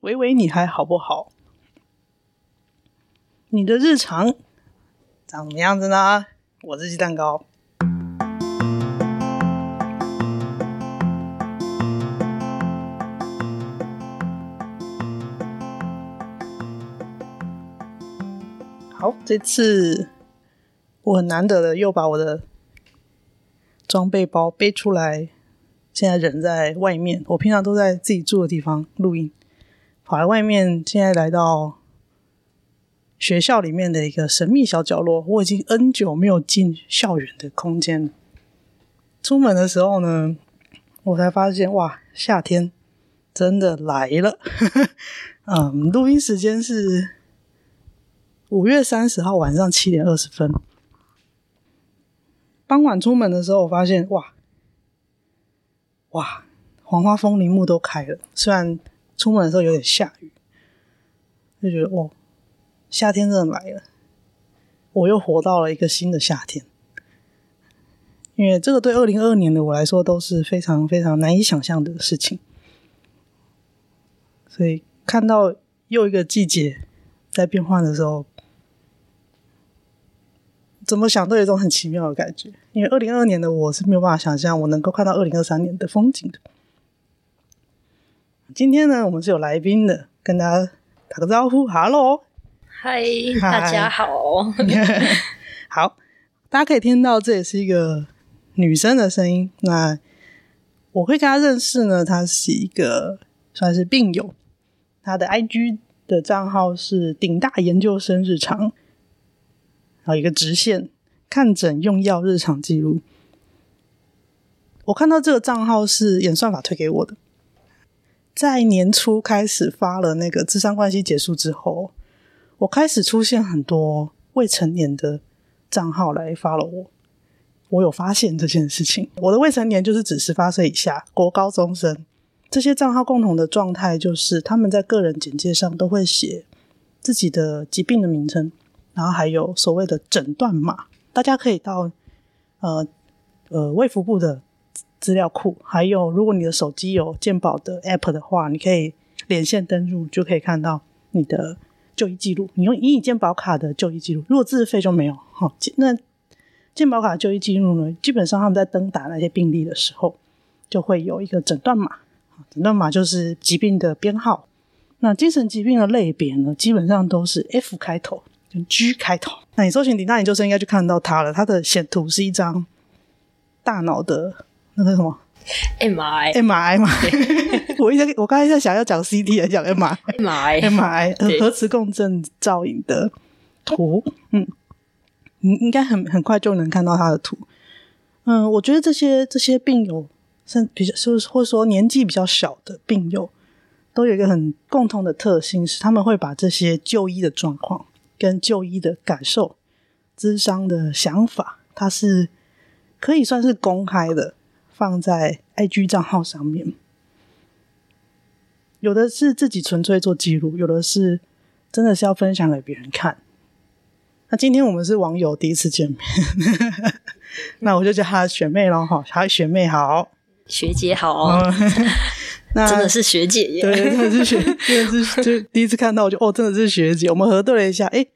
喂喂，你还好不好？你的日常长什么样子呢？我是鸡蛋糕。好，这次我很难得的又把我的装备包背出来。现在人在外面，我平常都在自己住的地方录音，跑来外面，现在来到学校里面的一个神秘小角落。我已经 N 久没有进校园的空间了。出门的时候呢，我才发现哇，夏天真的来了。嗯，录音时间是五月三十号晚上七点二十分。傍晚出门的时候，我发现哇。哇，黄花风铃木都开了。虽然出门的时候有点下雨，就觉得哦，夏天真的来了。我又活到了一个新的夏天。因为这个对二零二二年的我来说都是非常非常难以想象的事情。所以看到又一个季节在变换的时候，怎么想都有一种很奇妙的感觉，因为二零二二年的我是没有办法想象我能够看到二零二三年的风景的。今天呢，我们是有来宾的，跟大家打个招呼，哈喽，嗨，大家好，好，大家可以听到这也是一个女生的声音。那我会跟她认识呢，她是一个算是病友，她的 IG 的账号是顶大研究生日常。然后一个直线看诊用药日常记录，我看到这个账号是演算法推给我的，在年初开始发了那个智商关系结束之后，我开始出现很多未成年的账号来 follow 我。我有发现这件事情，我的未成年就是指十八岁以下，国高中生。这些账号共同的状态就是他们在个人简介上都会写自己的疾病的名称。然后还有所谓的诊断码，大家可以到呃呃卫福部的资料库，还有如果你的手机有健保的 App 的话，你可以连线登入，就可以看到你的就医记录。你用以你健保卡的就医记录，如果自费就没有哈。那健保卡就医记录呢，基本上他们在登打那些病例的时候，就会有一个诊断码，诊断码就是疾病的编号。那精神疾病的类别呢，基本上都是 F 开头跟。G 开头，那你搜寻顶大研究生应该就看到它了。它的显图是一张大脑的那个什么 MRI，MRI 嘛？我一直我刚才在想要讲 CT 还是讲 M I M I M I 核磁共振造影的图。嗯，你应该很很快就能看到它的图。嗯，我觉得这些这些病友，甚比较就是或者说年纪比较小的病友，都有一个很共同的特性，是他们会把这些就医的状况。跟就医的感受、智商的想法，它是可以算是公开的，放在 IG 账号上面。有的是自己纯粹做记录，有的是真的是要分享给别人看。那今天我们是网友第一次见面，那我就叫她学妹咯。哈，她，学妹好，学姐好，哦。那真的是学姐耶！对，真的是学，真的是就第一次看到，我就哦，真的是学姐。我们核对了一下，诶，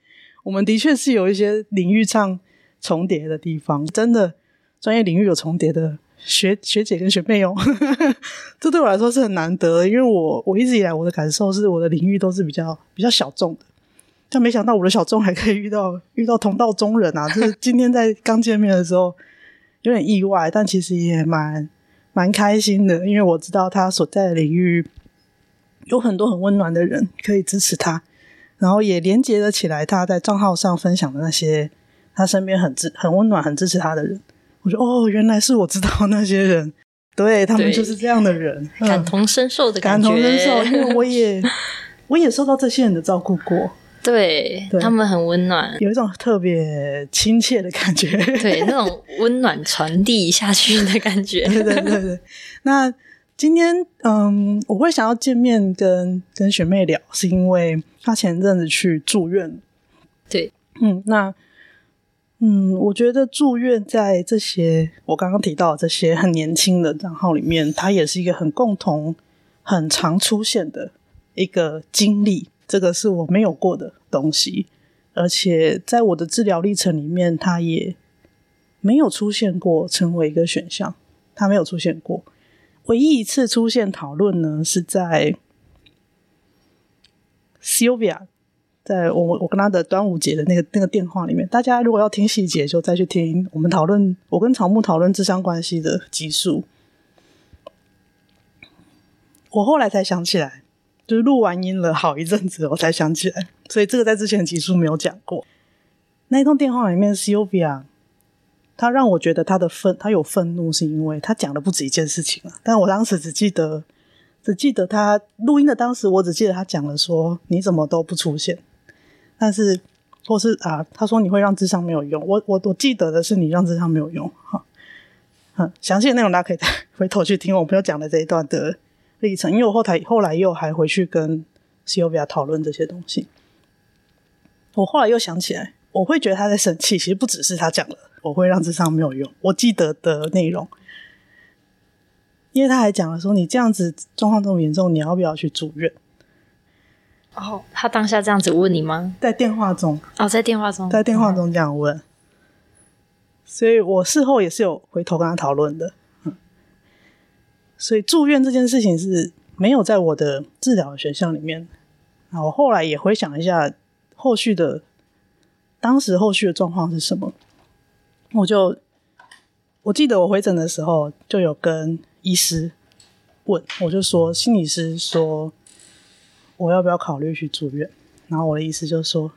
我们的确是有一些领域上重叠的地方，真的专业领域有重叠的学学姐跟学妹哦。这对我来说是很难得，因为我我一直以来我的感受是我的领域都是比较比较小众的，但没想到我的小众还可以遇到遇到同道中人啊！就是今天在刚见面的时候有点意外，但其实也蛮。蛮开心的，因为我知道他所在的领域有很多很温暖的人可以支持他，然后也连接了起来。他在账号上分享的那些他身边很支、很温暖、很支持他的人，我说哦，原来是我知道 那些人，对，他们就是这样的人，感同身受的感觉，感同身受，因为我也 我也受到这些人的照顾过。对，对他们很温暖，有一种特别亲切的感觉。对，那种温暖传递下去的感觉。对对对对。那今天，嗯，我会想要见面跟跟学妹聊，是因为她前阵子去住院。对，嗯，那嗯，我觉得住院在这些我刚刚提到的这些很年轻的账号里面，它也是一个很共同、很常出现的一个经历，这个是我没有过的东西，而且在我的治疗历程里面，它也没有出现过成为一个选项，它没有出现过。唯一一次出现讨论呢，是在 Sylvia，在我我跟他的端午节的那个那个电话里面。大家如果要听细节，就再去听我们讨论我跟草木讨论智商关系的集数。我后来才想起来，就是录完音了好一阵子，我才想起来，所以这个在之前的集数没有讲过。那一通电话里面，Sylvia。他让我觉得他的愤，他有愤怒，是因为他讲了不止一件事情了。但我当时只记得，只记得他录音的当时，我只记得他讲了说：“你怎么都不出现？”但是，或是啊，他说你会让智商没有用。我我我记得的是你让智商没有用。哈，嗯，详细的内容大家可以再回头去听我朋友讲的这一段的历程，因为我后台后来又还回去跟 Sylvia 讨论这些东西。我后来又想起来，我会觉得他在生气，其实不只是他讲了。我会让智商没有用。我记得的内容，因为他还讲了说：“你这样子状况这么严重，你要不要去住院？”哦，他当下这样子问你吗？在电话中哦，在电话中，在电话中这样问，嗯、所以我事后也是有回头跟他讨论的。嗯，所以住院这件事情是没有在我的治疗选项里面。那我后来也回想一下后续的，当时后续的状况是什么。我就我记得我回诊的时候就有跟医师问，我就说心理师说我要不要考虑去住院，然后我的意思就是说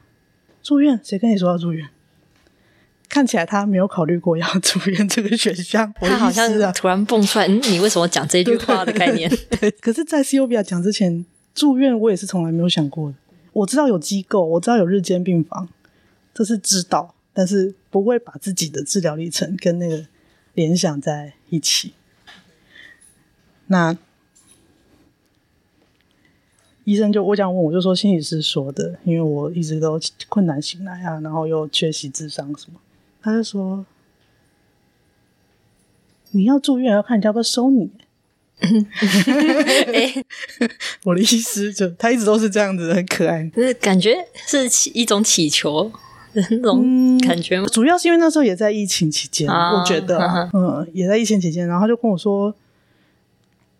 住院？谁跟你说要住院？看起来他没有考虑过要住院这个选项。我他好像突然蹦出来，你为什么讲这句话的概念？对，可是，在 Cobia 讲之前，住院我也是从来没有想过的。我知道有机构，我知道有日间病房，这是知道。但是不会把自己的治疗历程跟那个联想在一起。那医生就我想问，我就说心理师说的，因为我一直都困难醒来啊，然后又缺席智商什么，他就说你要住院要看人家要不要收你。我的意思就他一直都是这样子，很可爱，就是感觉是一种祈求。那种感觉、嗯，主要是因为那时候也在疫情期间，啊、我觉得，嗯，也在疫情期间，然后他就跟我说，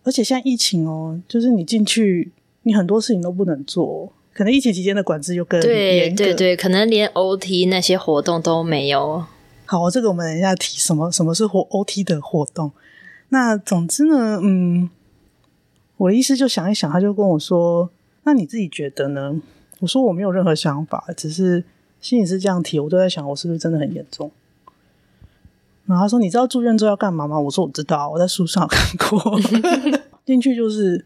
而且现在疫情哦，就是你进去，你很多事情都不能做，可能疫情期间的管制又更严格，对对对，可能连 OT 那些活动都没有。好，这个我们等一下提什么？什么是活 OT 的活动？那总之呢，嗯，我的意思就想一想，他就跟我说，那你自己觉得呢？我说我没有任何想法，只是。心理师这样提，我都在想，我是不是真的很严重？然后他说：“你知道住院之后要干嘛吗？”我说：“我知道，我在书上看过。进去就是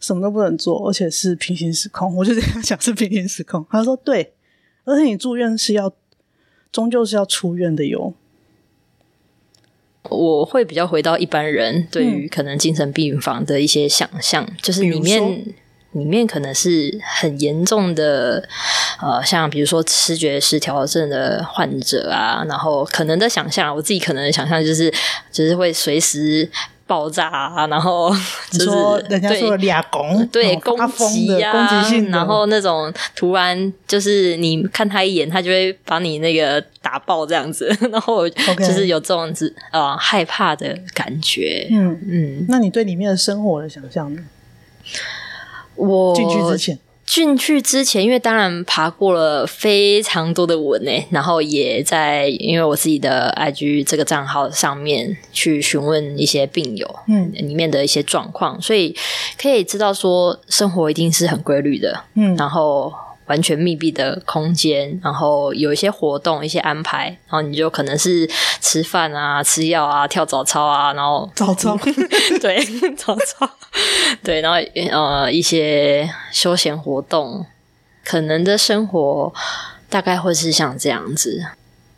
什么都不能做，而且是平行时空。”我就这样想，是平行时空。他说：“对，而且你住院是要，终究是要出院的哟。”我会比较回到一般人对于可能精神病房的一些想象，嗯、就是里面。里面可能是很严重的，呃，像比如说视觉失调症的患者啊，然后可能的想象，我自己可能的想象就是，就是会随时爆炸啊，然后就是说人家说的俩攻，对，攻击啊，攻击性，然后那种突然就是你看他一眼，他就会把你那个打爆这样子，然后就是有这种子啊、呃、害怕的感觉。嗯嗯，嗯，那你对里面的生活的想象呢？我进去之前，进去之前，因为当然爬过了非常多的文诶，然后也在因为我自己的 IG 这个账号上面去询问一些病友，嗯，里面的一些状况，所以可以知道说生活一定是很规律的，嗯，然后。完全密闭的空间，然后有一些活动、一些安排，然后你就可能是吃饭啊、吃药啊、跳早操啊，然后早操，对，早操，对，然后呃一些休闲活动，可能的生活大概会是像这样子。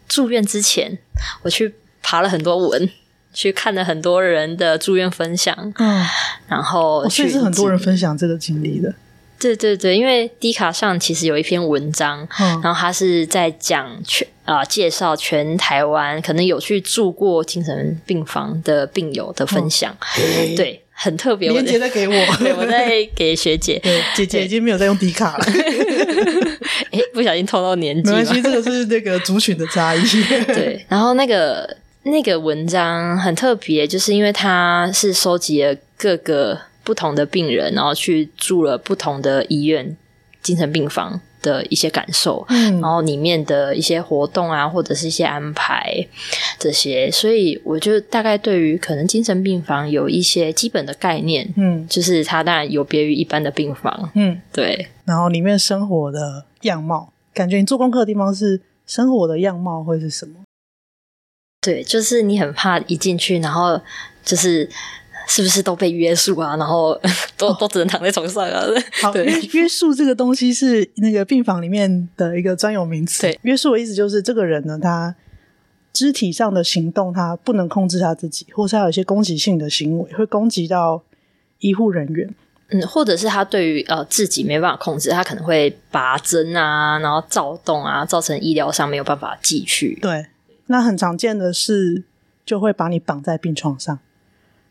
住院之前，我去爬了很多文，去看了很多人的住院分享，嗯，然后确实是很多人分享这个经历的。对对对，因为 D 卡上其实有一篇文章，嗯、然后他是在讲全啊、呃、介绍全台湾可能有去住过精神病房的病友的分享，嗯、对，很特别。连结再给我，对，我在给学姐。对，姐姐已经没有在用迪卡了。哎，不小心透露年纪。没关系，这个是那个族群的差异。对，然后那个那个文章很特别，就是因为它是收集了各个不同的病人，然后去住了不同的医院精神病房。的一些感受，嗯，然后里面的一些活动啊，或者是一些安排这些，所以我就大概对于可能精神病房有一些基本的概念，嗯，就是它当然有别于一般的病房，嗯，对。然后里面生活的样貌，感觉你做功课的地方是生活的样貌会是什么？对，就是你很怕一进去，然后就是。是不是都被约束啊？然后 都、哦、都只能躺在床上啊？好，对，约束这个东西是那个病房里面的一个专有名词。对，约束的意思就是这个人呢，他肢体上的行动他不能控制他自己，或是他有一些攻击性的行为，会攻击到医护人员。嗯，或者是他对于呃自己没办法控制，他可能会拔针啊，然后躁动啊，造成医疗上没有办法继续。对，那很常见的是就会把你绑在病床上。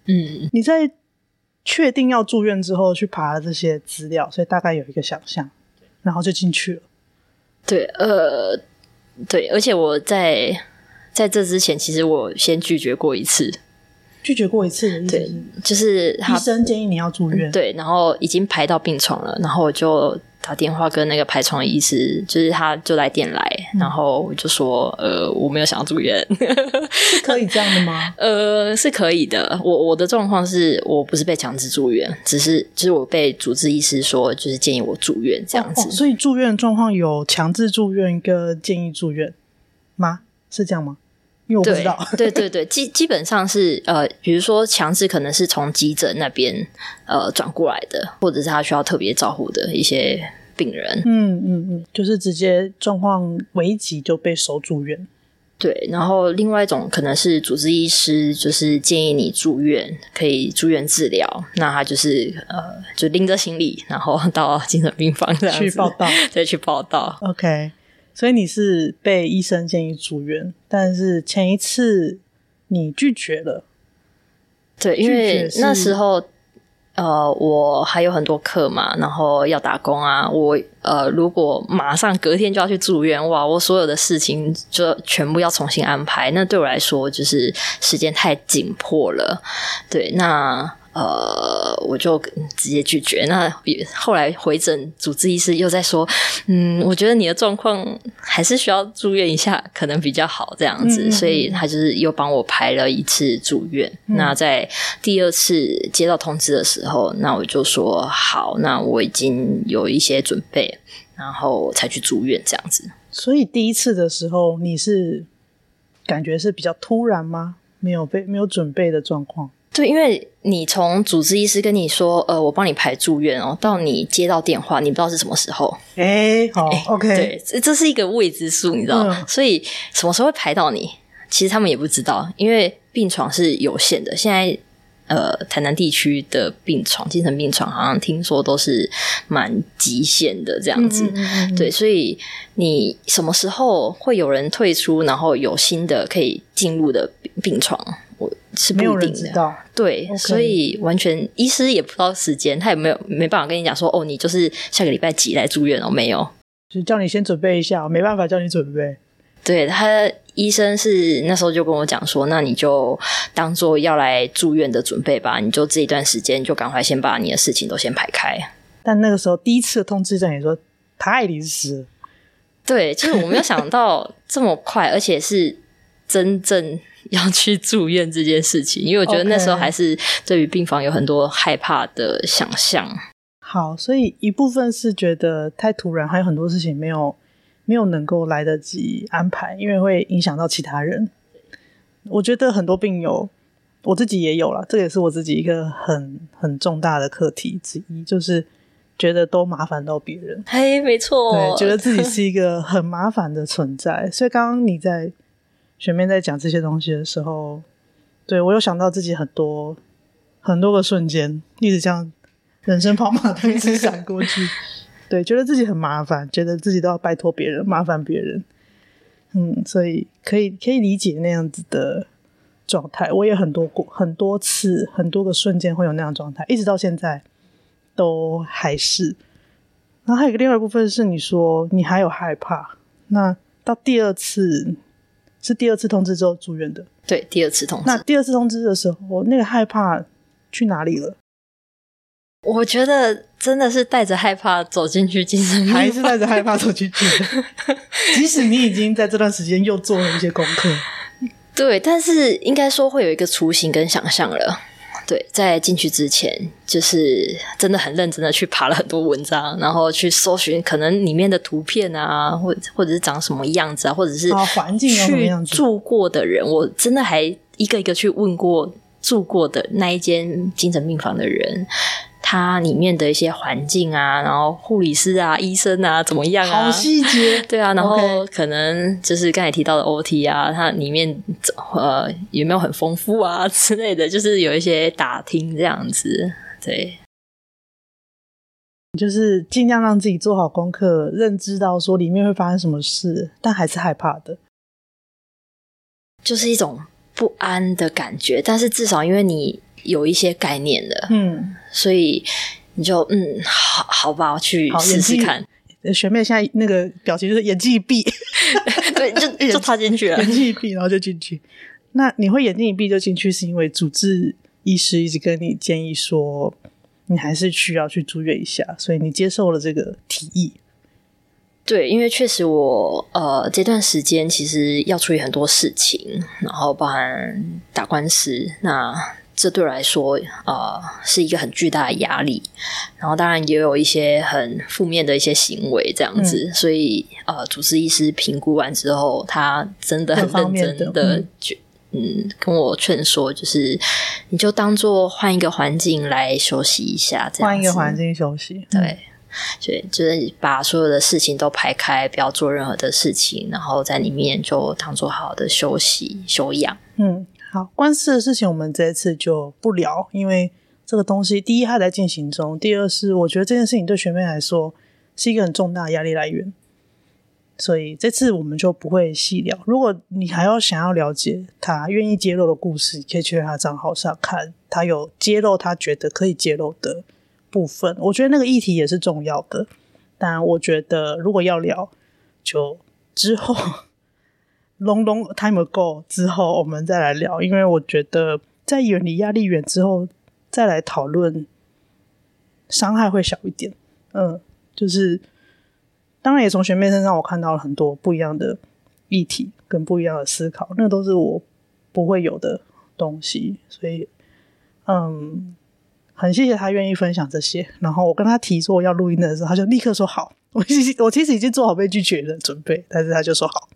嗯，你在确定要住院之后去爬了这些资料，所以大概有一个想象，然后就进去了。对，呃，对，而且我在在这之前，其实我先拒绝过一次，拒绝过一次的意思是，对，就是医生建议你要住院，对，然后已经排到病床了，然后我就。打电话跟那个排床医师，就是他就来电来，嗯、然后我就说，呃，我没有想要住院，是可以这样的吗？呃，是可以的。我我的状况是我不是被强制住院，只是就是我被主治医师说，就是建议我住院这样子。哦哦、所以住院状况有强制住院跟建议住院吗？是这样吗？因为我不知道，对对对，基基本上是呃，比如说强制可能是从急诊那边呃转过来的，或者是他需要特别照顾的一些病人，嗯嗯嗯，就是直接状况危急就被收住院。对，然后另外一种可能是主治医师就是建议你住院，可以住院治疗，那他就是呃，就拎着行李，然后到精神病房这样去报道，再去报道。OK。所以你是被医生建议住院，但是前一次你拒绝了。对，因为那时候呃，我还有很多课嘛，然后要打工啊。我呃，如果马上隔天就要去住院，哇，我所有的事情就全部要重新安排，那对我来说就是时间太紧迫了。对，那。呃，我就直接拒绝。那后来回诊，主治医师又在说，嗯，我觉得你的状况还是需要住院一下，可能比较好这样子。嗯、所以他就是又帮我排了一次住院。嗯、那在第二次接到通知的时候，那我就说好，那我已经有一些准备，然后才去住院这样子。所以第一次的时候，你是感觉是比较突然吗？没有被没有准备的状况？对，因为你从主治医师跟你说，呃，我帮你排住院哦，到你接到电话，你不知道是什么时候。哎，好，OK，对，这这是一个未知数，你知道，嗯、所以什么时候会排到你，其实他们也不知道，因为病床是有限的。现在，呃，台南地区的病床，精神病床，好像听说都是蛮极限的这样子。嗯嗯嗯对，所以你什么时候会有人退出，然后有新的可以进入的病床？我是不一定的，没有人知道，对，Okay. 所以完全医师也不知道时间，他也没有没办法跟你讲说，哦，你就是下个礼拜几来住院哦，没有，就叫你先准备一下，没办法叫你准备。对，他医生是那时候就跟我讲说，那你就当做要来住院的准备吧，你就这一段时间就赶快先把你的事情都先排开。但那个时候第一次的通知站也说太临时，对，就是我没有想到这么快，而且是真正。要去住院这件事情，因为我觉得那时候还是对于病房有很多害怕的想象。好，所以一部分是觉得太突然，还有很多事情没有没有能够来得及安排，因为会影响到其他人。我觉得很多病友，我自己也有了，这也是我自己一个很很重大的课题之一，就是觉得都麻烦到别人。嘿，没错，对，觉得自己是一个很麻烦的存在。所以刚刚你在。前面在讲这些东西的时候，对，我有想到自己很多很多个瞬间，一直这样人生跑马灯一直闪过去，对，觉得自己很麻烦，觉得自己都要拜托别人，麻烦别人，嗯，所以可以可以理解那样子的状态，我也很多过很多次，很多个瞬间会有那样状态，一直到现在都还是。然后还有一个另外一部分是你说你还有害怕，那到第二次是第二次通知之后住院的，对，第二次通知。那第二次通知的时候，那个害怕去哪里了？我觉得真的是带着害怕走进去精神病房，还是带着害怕走进去的。即使你已经在这段时间又做了一些功课，对，但是应该说会有一个雏形跟想象了。对，在进去之前，就是真的很认真的去爬了很多文章，然后去搜寻可能里面的图片啊，或或者是长什么样子啊，或者是环境去住过的人，我真的还一个一个去问过住过的那一间精神病房的人。它里面的一些环境啊，然后护理师啊、医生啊怎么样啊？好细节。对啊，然后可能就是刚才提到的 OT 啊，它里面呃有没有很丰富啊之类的，就是有一些打听这样子。对，就是尽量让自己做好功课，认知到说里面会发生什么事，但还是害怕的，就是一种不安的感觉。但是至少因为你。有一些概念的，嗯，所以你就嗯，好好吧，我去试试看。学妹现在那个表情就是眼睛一闭，对，就就插进去了，眼睛一闭，然后就进去。那你会眼睛一闭就进去，是因为主治医师一直跟你建议说，你还是需要去住院一下，所以你接受了这个提议。对，因为确实我呃这段时间其实要处理很多事情，然后包含打官司，那。这对我来说，呃，是一个很巨大的压力。然后，当然也有一些很负面的一些行为，这样子。嗯、所以，呃，主治医师评估完之后，他真的很认真的，就嗯，跟我劝说，就是你就当做换一个环境来休息一下，这样。换一个环境休息，对，嗯、对，就是把所有的事情都排开，不要做任何的事情，然后在里面就当做好好的休息、休养。嗯。好，官司的事情我们这一次就不聊，因为这个东西，第一它在进行中，第二是我觉得这件事情对学妹来说是一个很重大的压力来源，所以这次我们就不会细聊。如果你还要想要了解他愿意揭露的故事，可以去他账号上看，他有揭露他觉得可以揭露的部分。我觉得那个议题也是重要的，但我觉得如果要聊，就之后。Long long time ago 之后，我们再来聊，因为我觉得在远离压力源之后，再来讨论伤害会小一点。嗯，就是当然也从学妹身上我看到了很多不一样的议题跟不一样的思考，那都是我不会有的东西，所以嗯，很谢谢他愿意分享这些。然后我跟他提说要录音的时候，他就立刻说好。我其实我其实已经做好被拒绝的准备，但是他就说好。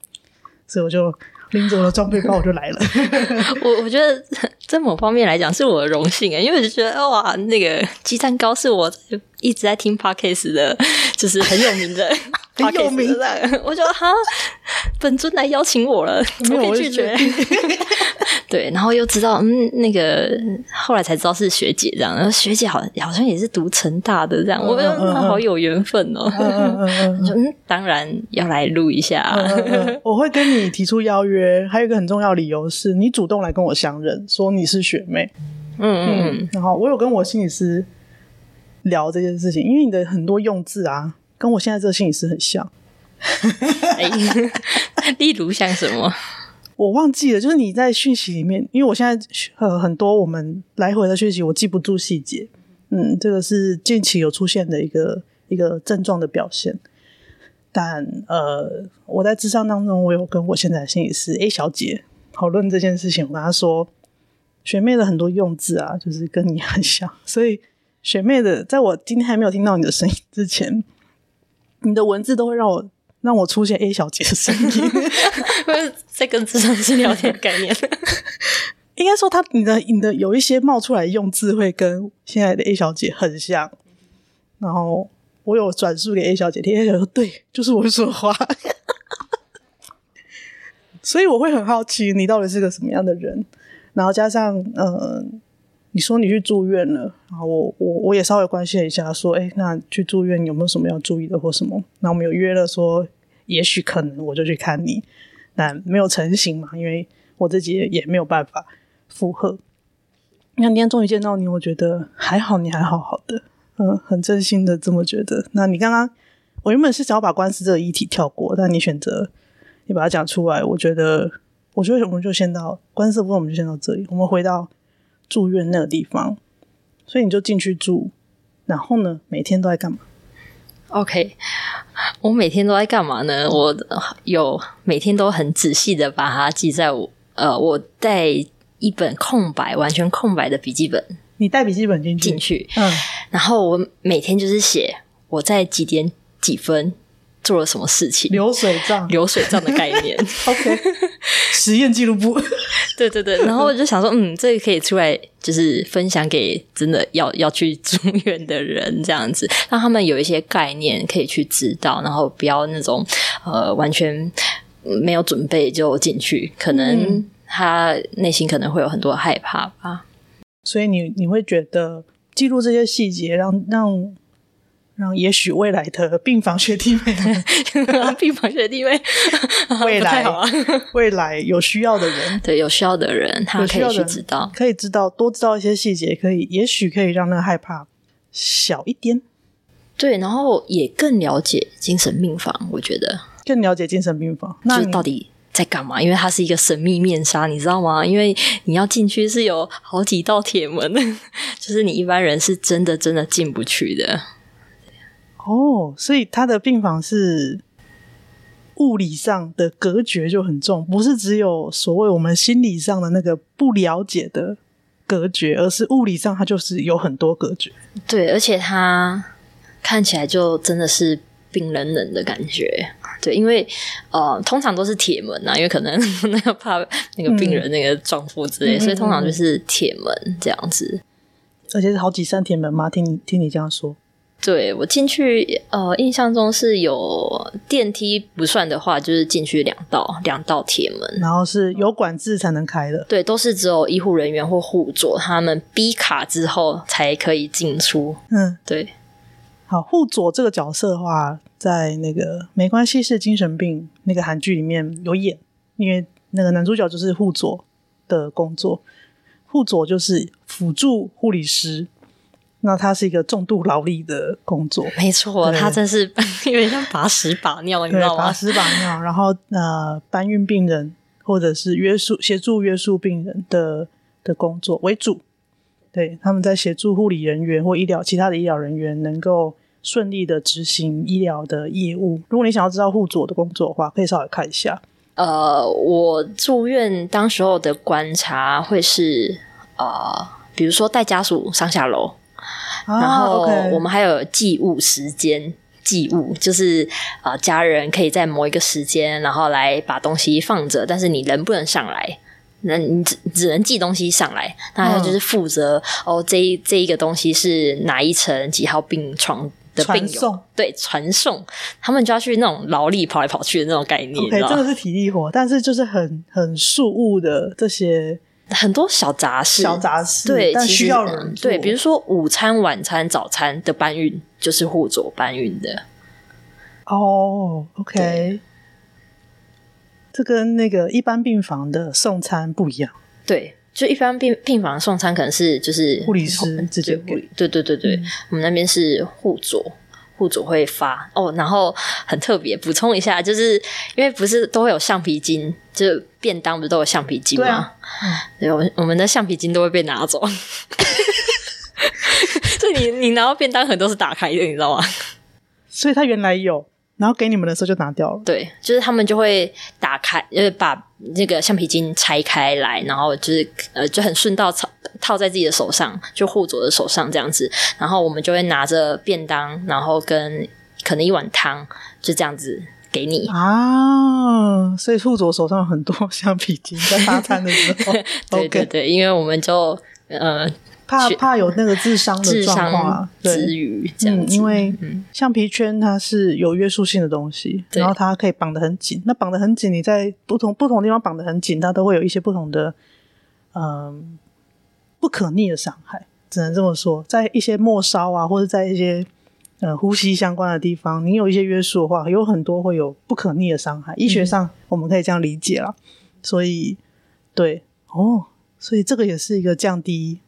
所以我就拎着我的装备包，我就来了。我我觉得在某方面来讲是我的荣幸啊，因为我就觉得哇，那个鸡蛋糕是我一直在听 Podcast 的，就是很有名的，很有名的。我觉得哈，本尊来邀请我了，我可以拒绝。对，然后又知道，嗯，那个后来才知道是学姐这样，然后学姐好好像也是读成大的这样，我觉得好有缘分哦。嗯，当然要来录一下。我会跟你提出邀约，还有一个很重要理由是你主动来跟我相认，说你是学妹。嗯嗯，然后我有跟我心理师聊这件事情，因为你的很多用字啊，跟我现在这个心理师很像。例如像什么？我忘记了，就是你在讯息里面，因为我现在呃很多我们来回的讯息，我记不住细节。嗯，这个是近期有出现的一个一个症状的表现。但呃，我在智商当中，我有跟我现在的心理师 A 小姐讨论这件事情，我跟她说，学妹的很多用字啊，就是跟你很像。所以学妹的，在我今天还没有听到你的声音之前，你的文字都会让我。让我出现 A 小姐的声音，在跟智商师聊天概念。应该说，他你的你的有一些冒出来用字会跟现在的 A 小姐很像。然后我有转述给 A 小姐听，A 小姐说：“对，就是我说话。”所以我会很好奇你到底是个什么样的人。然后加上，嗯、呃，你说你去住院了，然后我我我也稍微关心一下，说：“哎，那去住院有没有什么要注意的或什么？”那我们有约了说。也许可能我就去看你，但没有成型嘛，因为我自己也，也没有办法。负荷。那今天终于见到你，我觉得还好，你还好好的，嗯，很真心的这么觉得。那你刚刚，我原本是想要把官司这个议题跳过，但你选择你把它讲出来，我觉得，我觉得我们就先到官司部分，我们就先到这里，我们回到住院那个地方，所以你就进去住，然后呢，每天都在干嘛？OK，我每天都在干嘛呢？我有每天都很仔细的把它记在我呃，我带一本空白、完全空白的笔记本。你带笔记本进去？进去，嗯。然后我每天就是写我在几点几分做了什么事情，流水账，流水账的概念。OK，实验记录簿。对对对，然后我就想说，嗯，这个可以出来，就是分享给真的要要去住院的人，这样子，让他们有一些概念可以去知道，然后不要那种呃完全没有准备就进去，可能他内心可能会有很多害怕吧。所以你你会觉得记录这些细节，让让。让也许未来的病房学弟妹，病房学弟妹，未来 未来有需要的人，对有需要的人，他可以去知道，可以知道多知道一些细节，可以也许可以让那个害怕小一点。对，然后也更了解精神病房，我觉得更了解精神病房，那到底在干嘛？因为它是一个神秘面纱，你知道吗？因为你要进去是有好几道铁门，就是你一般人是真的真的进不去的。哦，所以他的病房是物理上的隔绝就很重，不是只有所谓我们心理上的那个不了解的隔绝，而是物理上它就是有很多隔绝。对，而且他看起来就真的是冰冷冷的感觉。对，因为呃，通常都是铁门啊，因为可能 那个怕那个病人那个撞破之类，嗯、所以通常就是铁门这样子。而且是好几扇铁门吗？听你听你这样说。对，我进去，呃，印象中是有电梯不算的话，就是进去两道两道铁门，然后是有管制才能开的。对，都是只有医护人员或护佐他们逼卡之后才可以进出。嗯，对。好，护佐这个角色的话，在那个《没关系是精神病》那个韩剧里面有演，因为那个男主角就是护佐的工作，护佐就是辅助护理师。那它是一个重度劳力的工作，没错，它真是 因为像把屎把尿，你知道吗？把屎把尿，然后呃，搬运病人或者是约束协助约束病人的的工作为主。对，他们在协助护理人员或医疗其他的医疗人员能够顺利的执行医疗的业务。如果你想要知道护佐的工作的话，可以稍微看一下。呃，我住院当时候的观察会是呃，比如说带家属上下楼。然后我们还有寄物时间，寄物就是呃家人可以在某一个时间，然后来把东西放着，但是你人不能上来，那你只只能寄东西上来。那他就是负责哦，这一这一个东西是哪一层几号病床的病友，对，传送，他们就要去那种劳力跑来跑去的那种概念。OK，这个是体力活，但是就是很很庶务的这些。很多小杂事，小杂事，对，但需要人做。对，比如说午餐、晚餐、早餐的搬运，就是护佐搬运的。哦，OK，这跟那个一般病房的送餐不一样。对，就一般病病房送餐可能是就是护理师直接给。对对对对，嗯、我们那边是护佐。护佐会发哦，然后很特别，补充一下，就是因为不是都会有橡皮筋，就便当不是都有橡皮筋吗？对啊，对，我我们的橡皮筋都会被拿走，所以你你拿到便当盒都是打开的，你知道吗？所以他原来有。然后给你们的时候就拿掉了。对，就是他们就会打开，呃，把那个橡皮筋拆开来，然后就是呃，就很顺道套套在自己的手上，就护佐的手上这样子。然后我们就会拿着便当，然后跟可能一碗汤，就这样子给你啊。所以护佐手上有很多橡皮筋，在搭餐的时候。对对对，因为我们就呃。怕怕有那个自伤的状况，之余这样子，嗯，因为橡皮圈它是有约束性的东西，然后它可以绑得很紧。那绑得很紧，你在不同不同地方绑得很紧，它都会有一些不同的，嗯，不可逆的伤害，只能这么说。在一些末梢啊，或者在一些呃呼吸相关的地方，你有一些约束的话，有很多会有不可逆的伤害。医学上我们可以这样理解啦。所以，对哦。所以这个也是一个降低、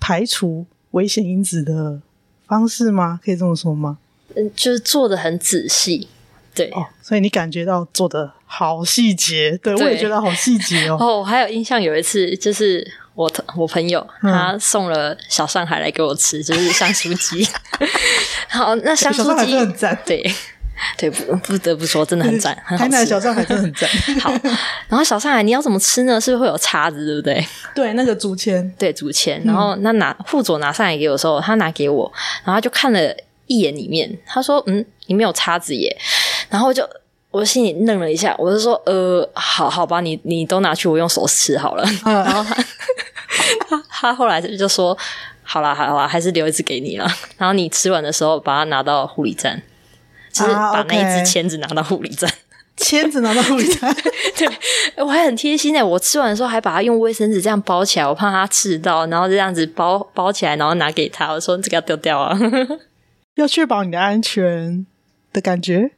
排除危险因子的方式吗？可以这么说吗？嗯，就是做的很仔细，对哦，所以你感觉到做的好细节，对，对我也觉得好细节哦。哦，我还有印象，有一次就是我我朋友他送了小上海来给我吃，嗯、就是香酥鸡。好，那香酥鸡很赞，对。对，不不得不说，真的很赞，很好吃。台南小上海真的很赞。好，然后小上海你要怎么吃呢？是不是会有叉子，对不对？对，那个竹签，对竹签。然后那拿副佐拿上来给我的时候，他拿给我，然后他就看了一眼里面，他说：“嗯，里面有叉子耶。”然后我就我心里愣了一下，我就说：“呃，好好吧，你你都拿去，我用手吃好了。嗯” 然后他他他后来就说：“好啦好啦，还是留一只给你了。然后你吃完的时候，把它拿到护理站。”就是把那一支签子拿到护理站，签子拿到护理站，对，我还很贴心诶，我吃完的时候还把它用卫生纸这样包起来，我怕它吃到，然后这样子包包起来，然后拿给他，我说这个要丢掉啊，要确保你的安全的感觉，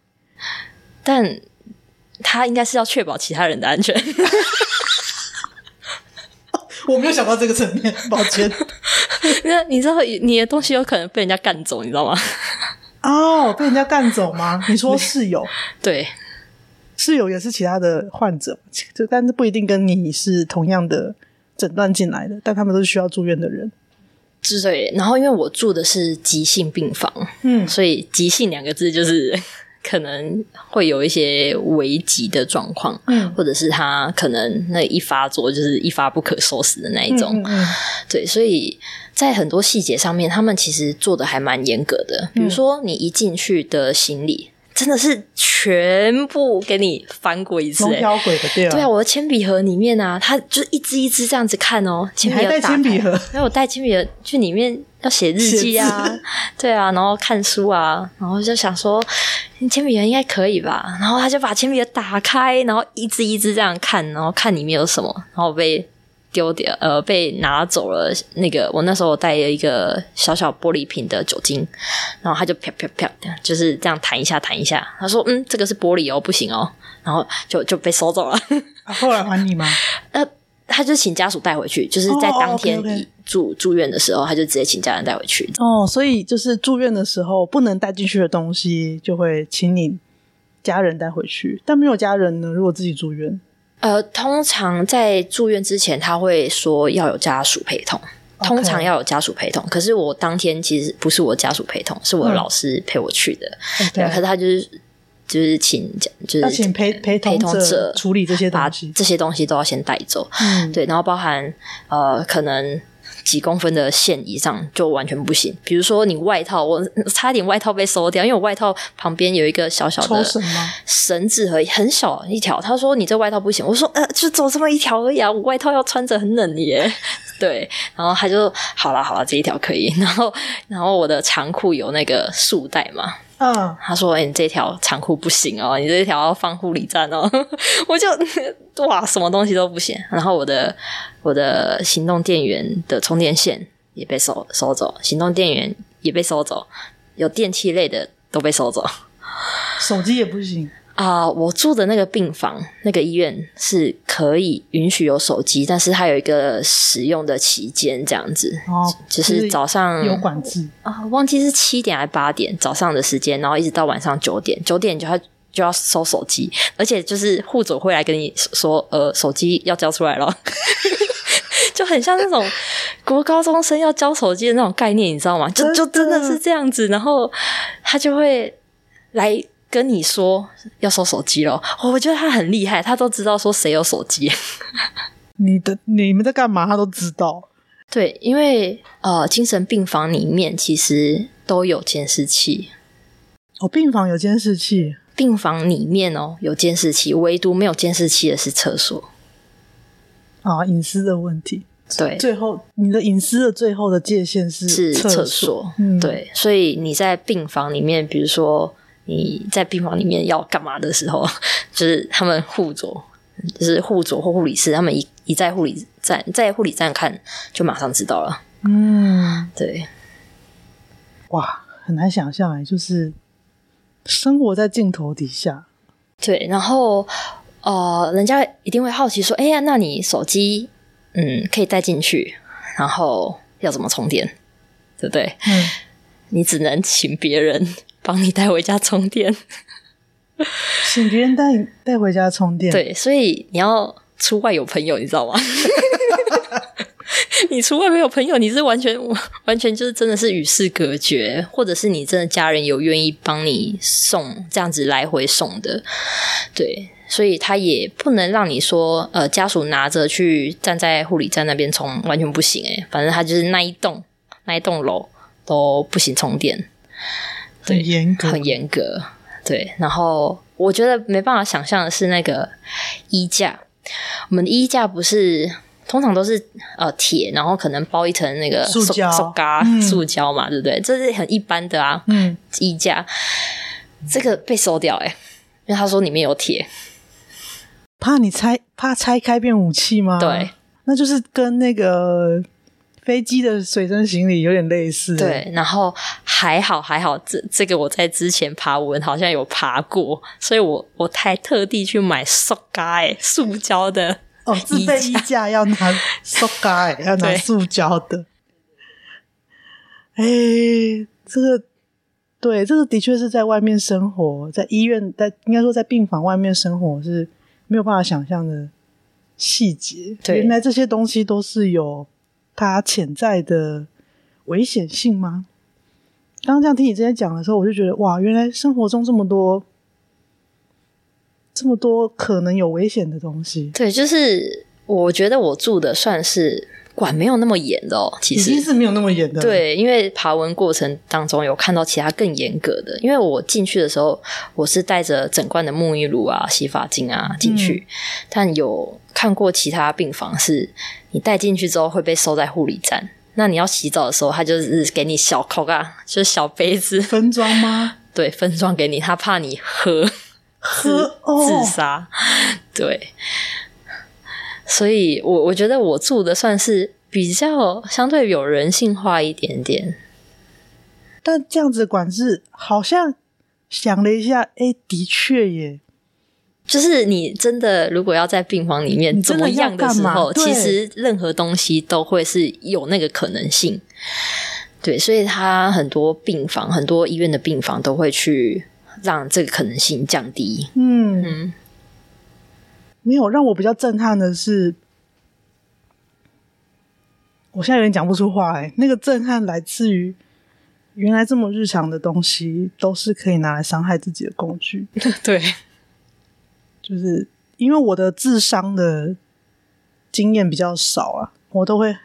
但他应该是要确保其他人的安全，我没有想到这个层面，抱歉，那你知道你的东西有可能被人家干走，你知道吗？哦，被人家干走吗？你说室友？对，室友也是其他的患者，就但是不一定跟你是同样的诊断进来的，但他们都是需要住院的人。对，然后因为我住的是急性病房，嗯，所以“急性”两个字就是 可能会有一些危急的状况，嗯，或者是他可能那一发作就是一发不可收拾的那一种，嗯，嗯，嗯，对，所以。在很多细节上面，他们其实做的还蛮严格的。比如说，你一进去的行李，真的是全部给你翻过一次，欸，挑轨的对啊。对啊，我的铅笔盒里面啊，它就一支一支这样子看哦。铅笔盒，带铅我带铅笔盒去里面要写日记啊，对啊，然后看书啊，然后就想说，铅笔盒应该可以吧？然后他就把铅笔盒打开，然后一支一支这样看，然后看里面有什么，然后被。丢掉，呃，被拿走了。那个，我那时候带了一个小小玻璃瓶的酒精，然后他就啪啪啪，就是这样弹一下弹一下。他说：“嗯，这个是玻璃哦，不行哦。”然后就就被收走了。啊、后来还你吗？呃，他就请家属带回去，就是在当天住、oh, okay, okay. 住院的时候，他就直接请家人带回去。哦，所以就是住院的时候不能带进去的东西，就会请你家人带回去。但没有家人呢？如果自己住院。呃，通常在住院之前，他会说要有家属陪同。通常要有家属陪同.可是我当天其实不是我家属陪同，是我的老师陪我去的。嗯、对，可是他就是就是请就是要请陪陪同者处理这些东西，这些东西都要先带走。嗯，对，然后包含呃可能。几公分的线以上就完全不行。比如说你外套，我差点外套被收掉，因为我外套旁边有一个小小的绳子和很小一条。他说你这外套不行，我说呃，就走这么一条而已啊，我外套要穿着很冷耶。对，然后他就好了好了，这一条可以。然后然后我的长裤有那个束带嘛。嗯，他说：“欸，你这条长裤不行哦，你这条要放护理站哦。”我就 哇，什么东西都不行。然后我的我的行动电源的充电线也被收收走，行动电源也被收走，有电器类的都被收走，手机也不行。啊，uh, 我住的那个病房，那个医院是可以允许有手机，但是它有一个使用的期间，这样子。哦，就是早上有管制啊，忘记是七点还是八点早上的时间，然后一直到晚上九点，九点就要就要收手机，而且就是护佐会来跟你说，呃，手机要交出来了，就很像那种国高中生要交手机的那种概念，你知道吗？就就真的是这样子，然后他就会来。跟你说要收手机了，我觉得他很厉害，他都知道说谁有手机。你的你们在干嘛？他都知道。对，因为呃，精神病房里面其实都有监视器。哦，病房有监视器。病房里面哦有监视器，唯独没有监视器的是厕所。啊，隐私的问题。对，最后你的隐私的最后的界限是是厕所。嗯，对，所以你在病房里面，比如说。你在病房里面要干嘛的时候，就是他们护佐，就是护佐或护理师，他们一一在护理站，在护理站看，就马上知道了。嗯，对。哇，很难想象哎，就是生活在镜头底下。对，然后呃，人家一定会好奇说：“哎呀，那你手机嗯，可以带进去，然后要怎么充电，对不对？嗯，你只能请别人帮你带回家充电，请别人带带回家充电。对，所以你要出外有朋友，你知道吗？你出外没有朋友，你是完全完全就是真的是与世隔绝，或者是你真的家人有愿意帮你送这样子来回送的，对，所以他也不能让你说呃家属拿着去站在护理站那边充，完全不行诶，反正他就是那一栋那一栋楼都不行充电，对，很严格，很严格，对。然后我觉得没办法想象的是那个衣架，我们的衣架不是。通常都是呃铁，然后可能包一层那个塑胶、塑胶、嗯、塑胶嘛，对不对？这是很一般的啊。嗯，衣架这个被收掉哎、欸，因为他说里面有铁，怕你拆，怕拆开变武器吗？对，那就是跟那个飞机的随身行李有点类似。对，然后还好还好，这这个我在之前爬文好像有爬过，所以我我还特地去买塑胶哎，塑胶的。哦，自备衣架要拿塑胶，要拿塑胶的。哎、欸，这个对，这个的确是在外面生活，在医院，在应该说在病房外面生活是没有办法想象的细节。对，原来这些东西都是有它潜在的危险性吗？刚刚这样听你之前讲的时候，我就觉得哇，原来生活中这么多。这么多可能有危险的东西，对，就是我觉得我住的算是管没有那么严的哦，其实是没有那么严的。对，因为爬文过程当中有看到其他更严格的，因为我进去的时候我是带着整罐的沐浴露啊、洗发精啊进去，嗯，但有看过其他病房是你带进去之后会被收在护理站，那你要洗澡的时候，他就是给你小口啊，就是小杯子分装吗？对，分装给你，他怕你喝。自 自杀，对，所以我我觉得我住的算是比较相对有人性化一点点，但这样子管制好像想了一下，哎，的确耶，就是你真的如果要在病房里面怎么样的时候，其实任何东西都会是有那个可能性，对，所以他很多病房，很多医院的病房都会去。让这个可能性降低。嗯。嗯，没有让我比较震撼的是，我现在有点讲不出话哎。那个震撼来自于，原来这么日常的东西都是可以拿来伤害自己的工具。对，就是因为我的智商的经验比较少啊，我都会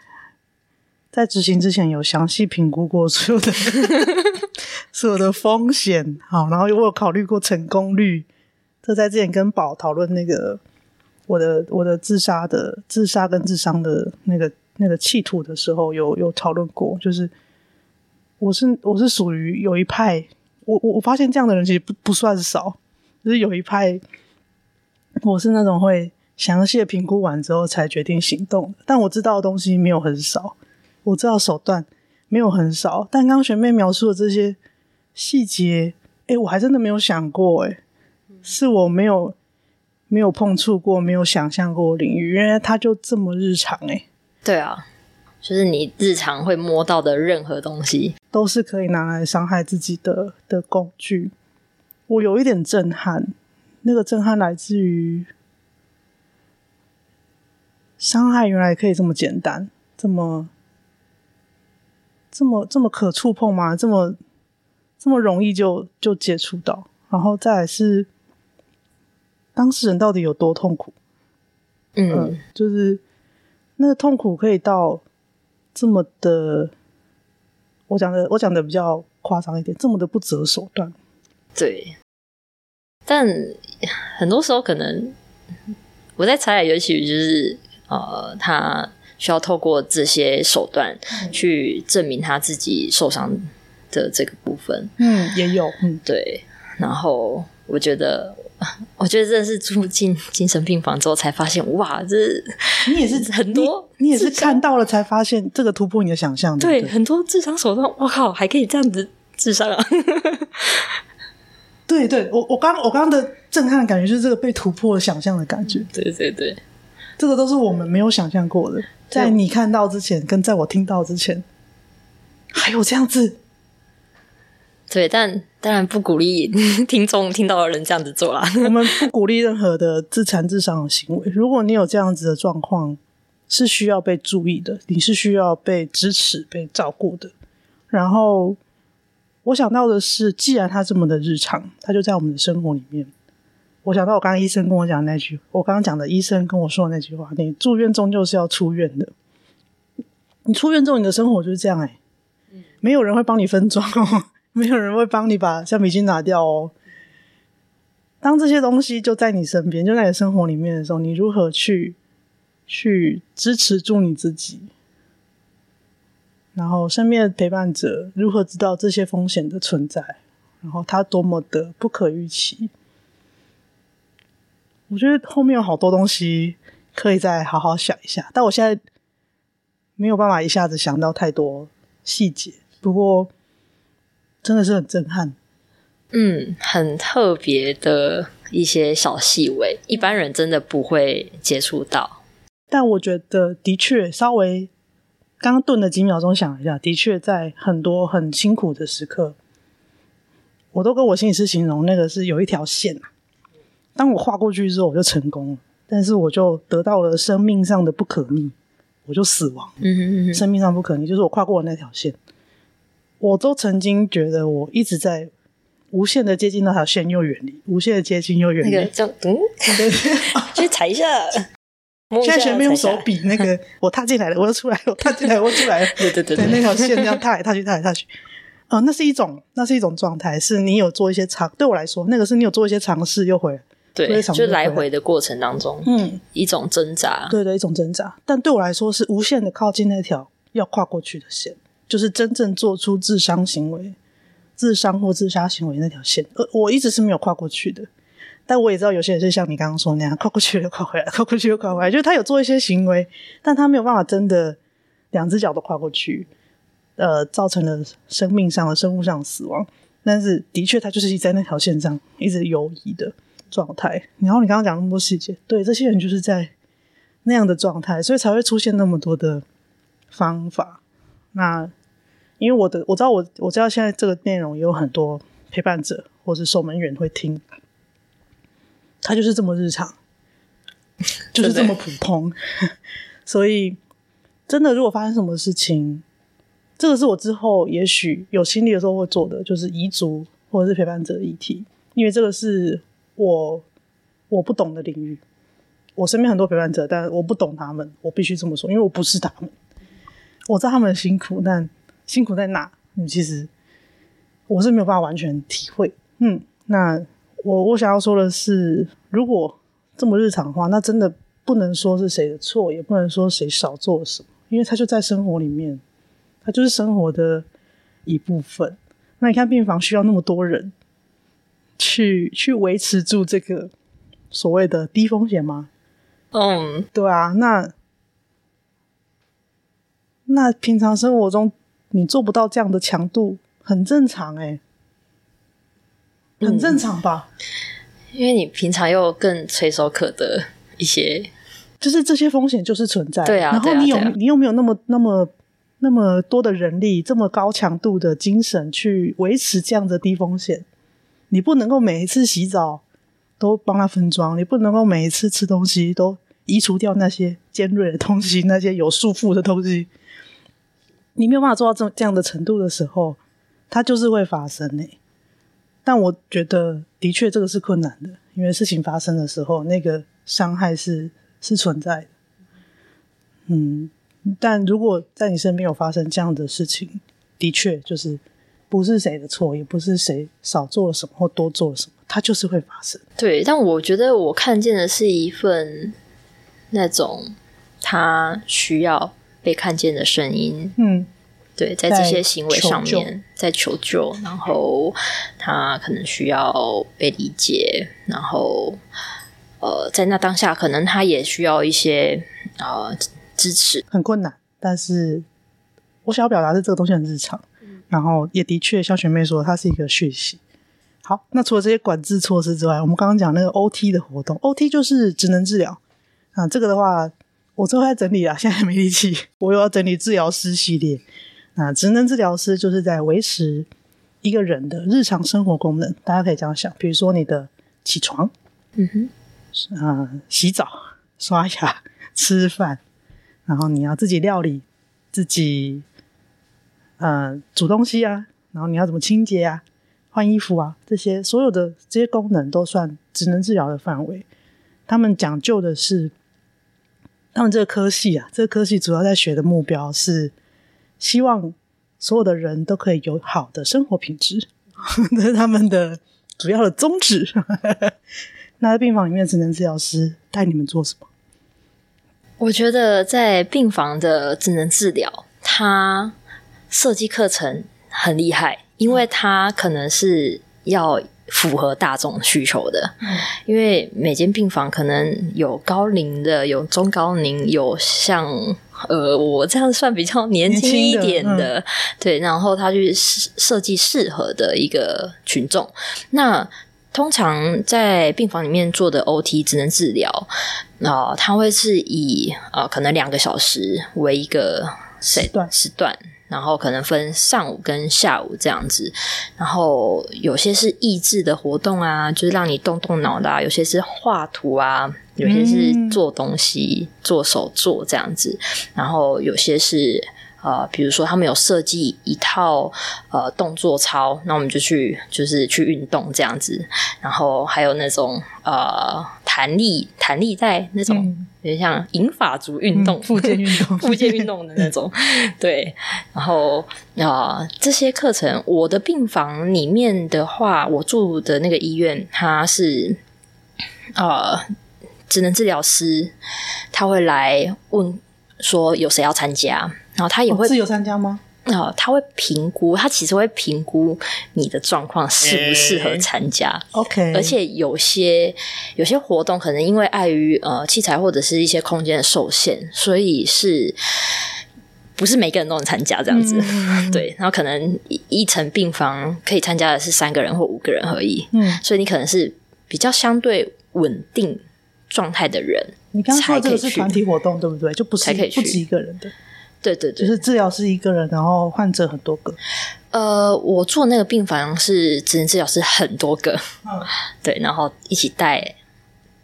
在执行之前有详细评估过所有的。所有的风险，好，然后我有考虑过成功率。这在之前跟宝讨论那个我的我的自杀的自杀跟自伤的那个那个企图的时候，有有讨论过。就是我是我是属于有一派，我我我发现这样的人其实不不算少，就是有一派，我是那种会详细的评估完之后才决定行动。但我知道的东西没有很少，我知道手段没有很少。但刚学妹描述的这些。细节，哎，我还真的没有想过，哎，是我没有没有碰触过、没有想象过领域，原来它就这么日常，哎，对啊，就是你日常会摸到的任何东西，都是可以拿来伤害自己的的工具。我有一点震撼，那个震撼来自于伤害原来可以这么简单，这么这么这么可触碰吗？这么。这么容易就就接触到，然后再来是当事人到底有多痛苦？嗯，呃、就是那个痛苦可以到这么的，我讲的我讲的比较夸张一点，这么的不择手段。对，但很多时候可能我在猜，尤其就是呃，他需要透过这些手段去证明他自己受伤。的这个部分，嗯，也有，嗯，对。然后我觉得，我觉得这是住进精神病房之后才发现，哇，这你也是 很多你，你也是看到了才发现这个突破你的想象，对，对，很多智商手段，我靠，还可以这样子智商啊！对，对，我我刚我刚刚的震撼的感觉就是这个被突破了想象的感觉，对对对。这个都是我们没有想象过的，在你看到之前，跟在我听到之前，还有这样子。对，但当然不鼓励 听众听到的人这样子做啦。我们 不鼓励任何的自残自伤的行为。如果你有这样子的状况，是需要被注意的，你是需要被支持、被照顾的。然后我想到的是，既然他这么的日常，他就在我们的生活里面。我想到我刚刚医生跟我讲的那句，我刚刚讲的医生跟我说的那句话：你住院终究是要出院的。你出院之后，你的生活就是这样哎、欸，没有人会帮你分装哦，没有人会帮你把橡皮筋拿掉哦。当这些东西就在你身边，就在你生活里面的时候，你如何去去支持住你自己？然后身边的陪伴者如何知道这些风险的存在？然后它多么的不可预期？我觉得后面有好多东西可以再好好想一下，但我现在没有办法一下子想到太多细节。不过真的是很震撼，嗯，很特别的一些小细微，一般人真的不会接触到。但我觉得的确稍微刚刚顿了几秒钟想一下，的确在很多很辛苦的时刻，我都跟我心理师形容那个是有一条线啊。当我跨过去之后，我就成功了，但是我就得到了生命上的不可逆，我就死亡。嗯哼嗯哼，生命上不可逆就是我跨过了那条线。我都曾经觉得我一直在无限的接近那条线，又远离；无限的接近又远离。那个叫嗯，对，去踩一下。现在学妹用手比那个，我踏进来了，我又出来了，我踏进来，我又出来了。对对对，对，那条线这样踏来踏去，踏来踏去。哦、呃，那是一种，那是一种状态，是你有做一些尝，对我来说，那个是你有做一些尝试又回来。对，就来回的过程当中，嗯，一种挣扎，对对，一种挣扎。但对我来说，是无限的靠近那条要跨过去的线，就是真正做出自伤行为、自伤或自杀行为那条线。呃，我一直是没有跨过去的。但我也知道有些人是像你刚刚说那样，跨过去又跨回来，跨过去又跨回来，就是他有做一些行为，但他没有办法真的两只脚都跨过去，呃，造成了生命上的、生物上的死亡。但是的确，他就是在那条线上一直游移的。状态，然后你刚刚讲那么多细节，对，这些人就是在那样的状态，所以才会出现那么多的方法。那因为我的我知道我我知道现在这个内容也有很多陪伴者或是守门员会听，他就是这么日常，就是这么普通，所以真的如果发生什么事情，这个是我之后也许有心力的时候会做的，就是遗族或者是陪伴者的议题，因为这个是。我我不懂的领域，我身边很多陪伴者，但我不懂他们，我必须这么说，因为我不是他们。我知道他们辛苦，但辛苦在哪？嗯，其实我是没有办法完全体会。嗯，那我我想要说的是，如果这么日常的话，那真的不能说是谁的错，也不能说谁少做了什么，因为他就在生活里面，他就是生活的一部分。那你看病房需要那么多人。去去维持住这个所谓的低风险吗？嗯，对啊，那那平常生活中你做不到这样的强度，很正常哎、欸，很正常吧？嗯，因为你平常又更垂手可得一些，就是这些风险就是存在，对啊。然后你有啊啊，你又没有那么那么那么多的人力，这么高强度的精神去维持这样的低风险。你不能够每一次洗澡都帮他分装，你不能够每一次吃东西都移除掉那些尖锐的东西，那些有束缚的东西。你没有办法做到这这样的程度的时候，它就是会发生呢。但我觉得，的确这个是困难的，因为事情发生的时候，那个伤害是是存在的。嗯，但如果在你身边有发生这样的事情，的确就是。不是谁的错，也不是谁少做了什么或多做了什么，它就是会发生。对，但我觉得我看见的是一份那种他需要被看见的声音。嗯，对，在这些行为上面，在求救，然后他可能需要被理解，然后呃，在那当下，可能他也需要一些呃支持。很困难，但是我想要表达的是这个东西很日常。然后也的确，像学妹说，它是一个讯息。好，那除了这些管制措施之外，我们刚刚讲那个 OT 的活动，OT 就是职能治疗。啊，这个的话，我最后在整理啊，现在还没力气，我又要整理治疗师系列。啊，职能治疗师就是在维持一个人的日常生活功能，大家可以这样想，比如说你的起床，嗯哼，啊，洗澡、刷牙、吃饭，然后你要自己料理，自己呃煮东西啊，然后你要怎么清洁啊、换衣服啊，这些所有的这些功能都算职能治疗的范围。他们讲究的是，他们这个科系啊，这个科系主要在学的目标是。希望所有的人都可以有好的生活品质，这是他们的主要的宗旨。那在病房里面，职能治疗师带你们做什么？我觉得在病房的职能治疗，它设计课程很厉害，因为它可能是要符合大众需求的。嗯、因为每间病房可能有高龄的，有中高龄，有像。呃，我这样算比较年轻一点的，的嗯、对，然后他去设设计适合的一个群众。那通常在病房里面做的 OT 只能治疗，啊、呃，他会是以呃可能两个小时为一个时段时段。然后可能分上午跟下午这样子，然后有些是益智的活动啊，就是让你动动脑的啊；有些是画图啊，有些是做东西、嗯、做手作这样子，然后有些是。呃，比如说他们有设计一套呃动作操，那我们就去就是去运动这样子，然后还有那种呃弹力弹力带那种，有点、嗯、像银发族运动、复、嗯、健运动、复健运动的那种，对。然后啊、呃，这些课程，我的病房里面的话，我住的那个医院，它是呃职能治疗师，他会来问说有谁要参加。然后他也会、哦、自由参加吗？啊、哦，他会评估，他其实会评估你的状况适不适合参加。欸、OK，而且有些有些活动可能因为碍于呃器材或者是一些空间的受限，所以是不是每个人都能参加这样子？嗯、对，然后可能一一层病房可以参加的是三个人或五个人而已。嗯，所以你可能是比较相对稳定状态的人。你刚刚说的这个是团体活动，对不对？就不是不止一个人的。对对对，就是治疗师一个人，然后患者很多个。呃，我做那个病房是职能治疗师很多个，嗯，对，然后一起带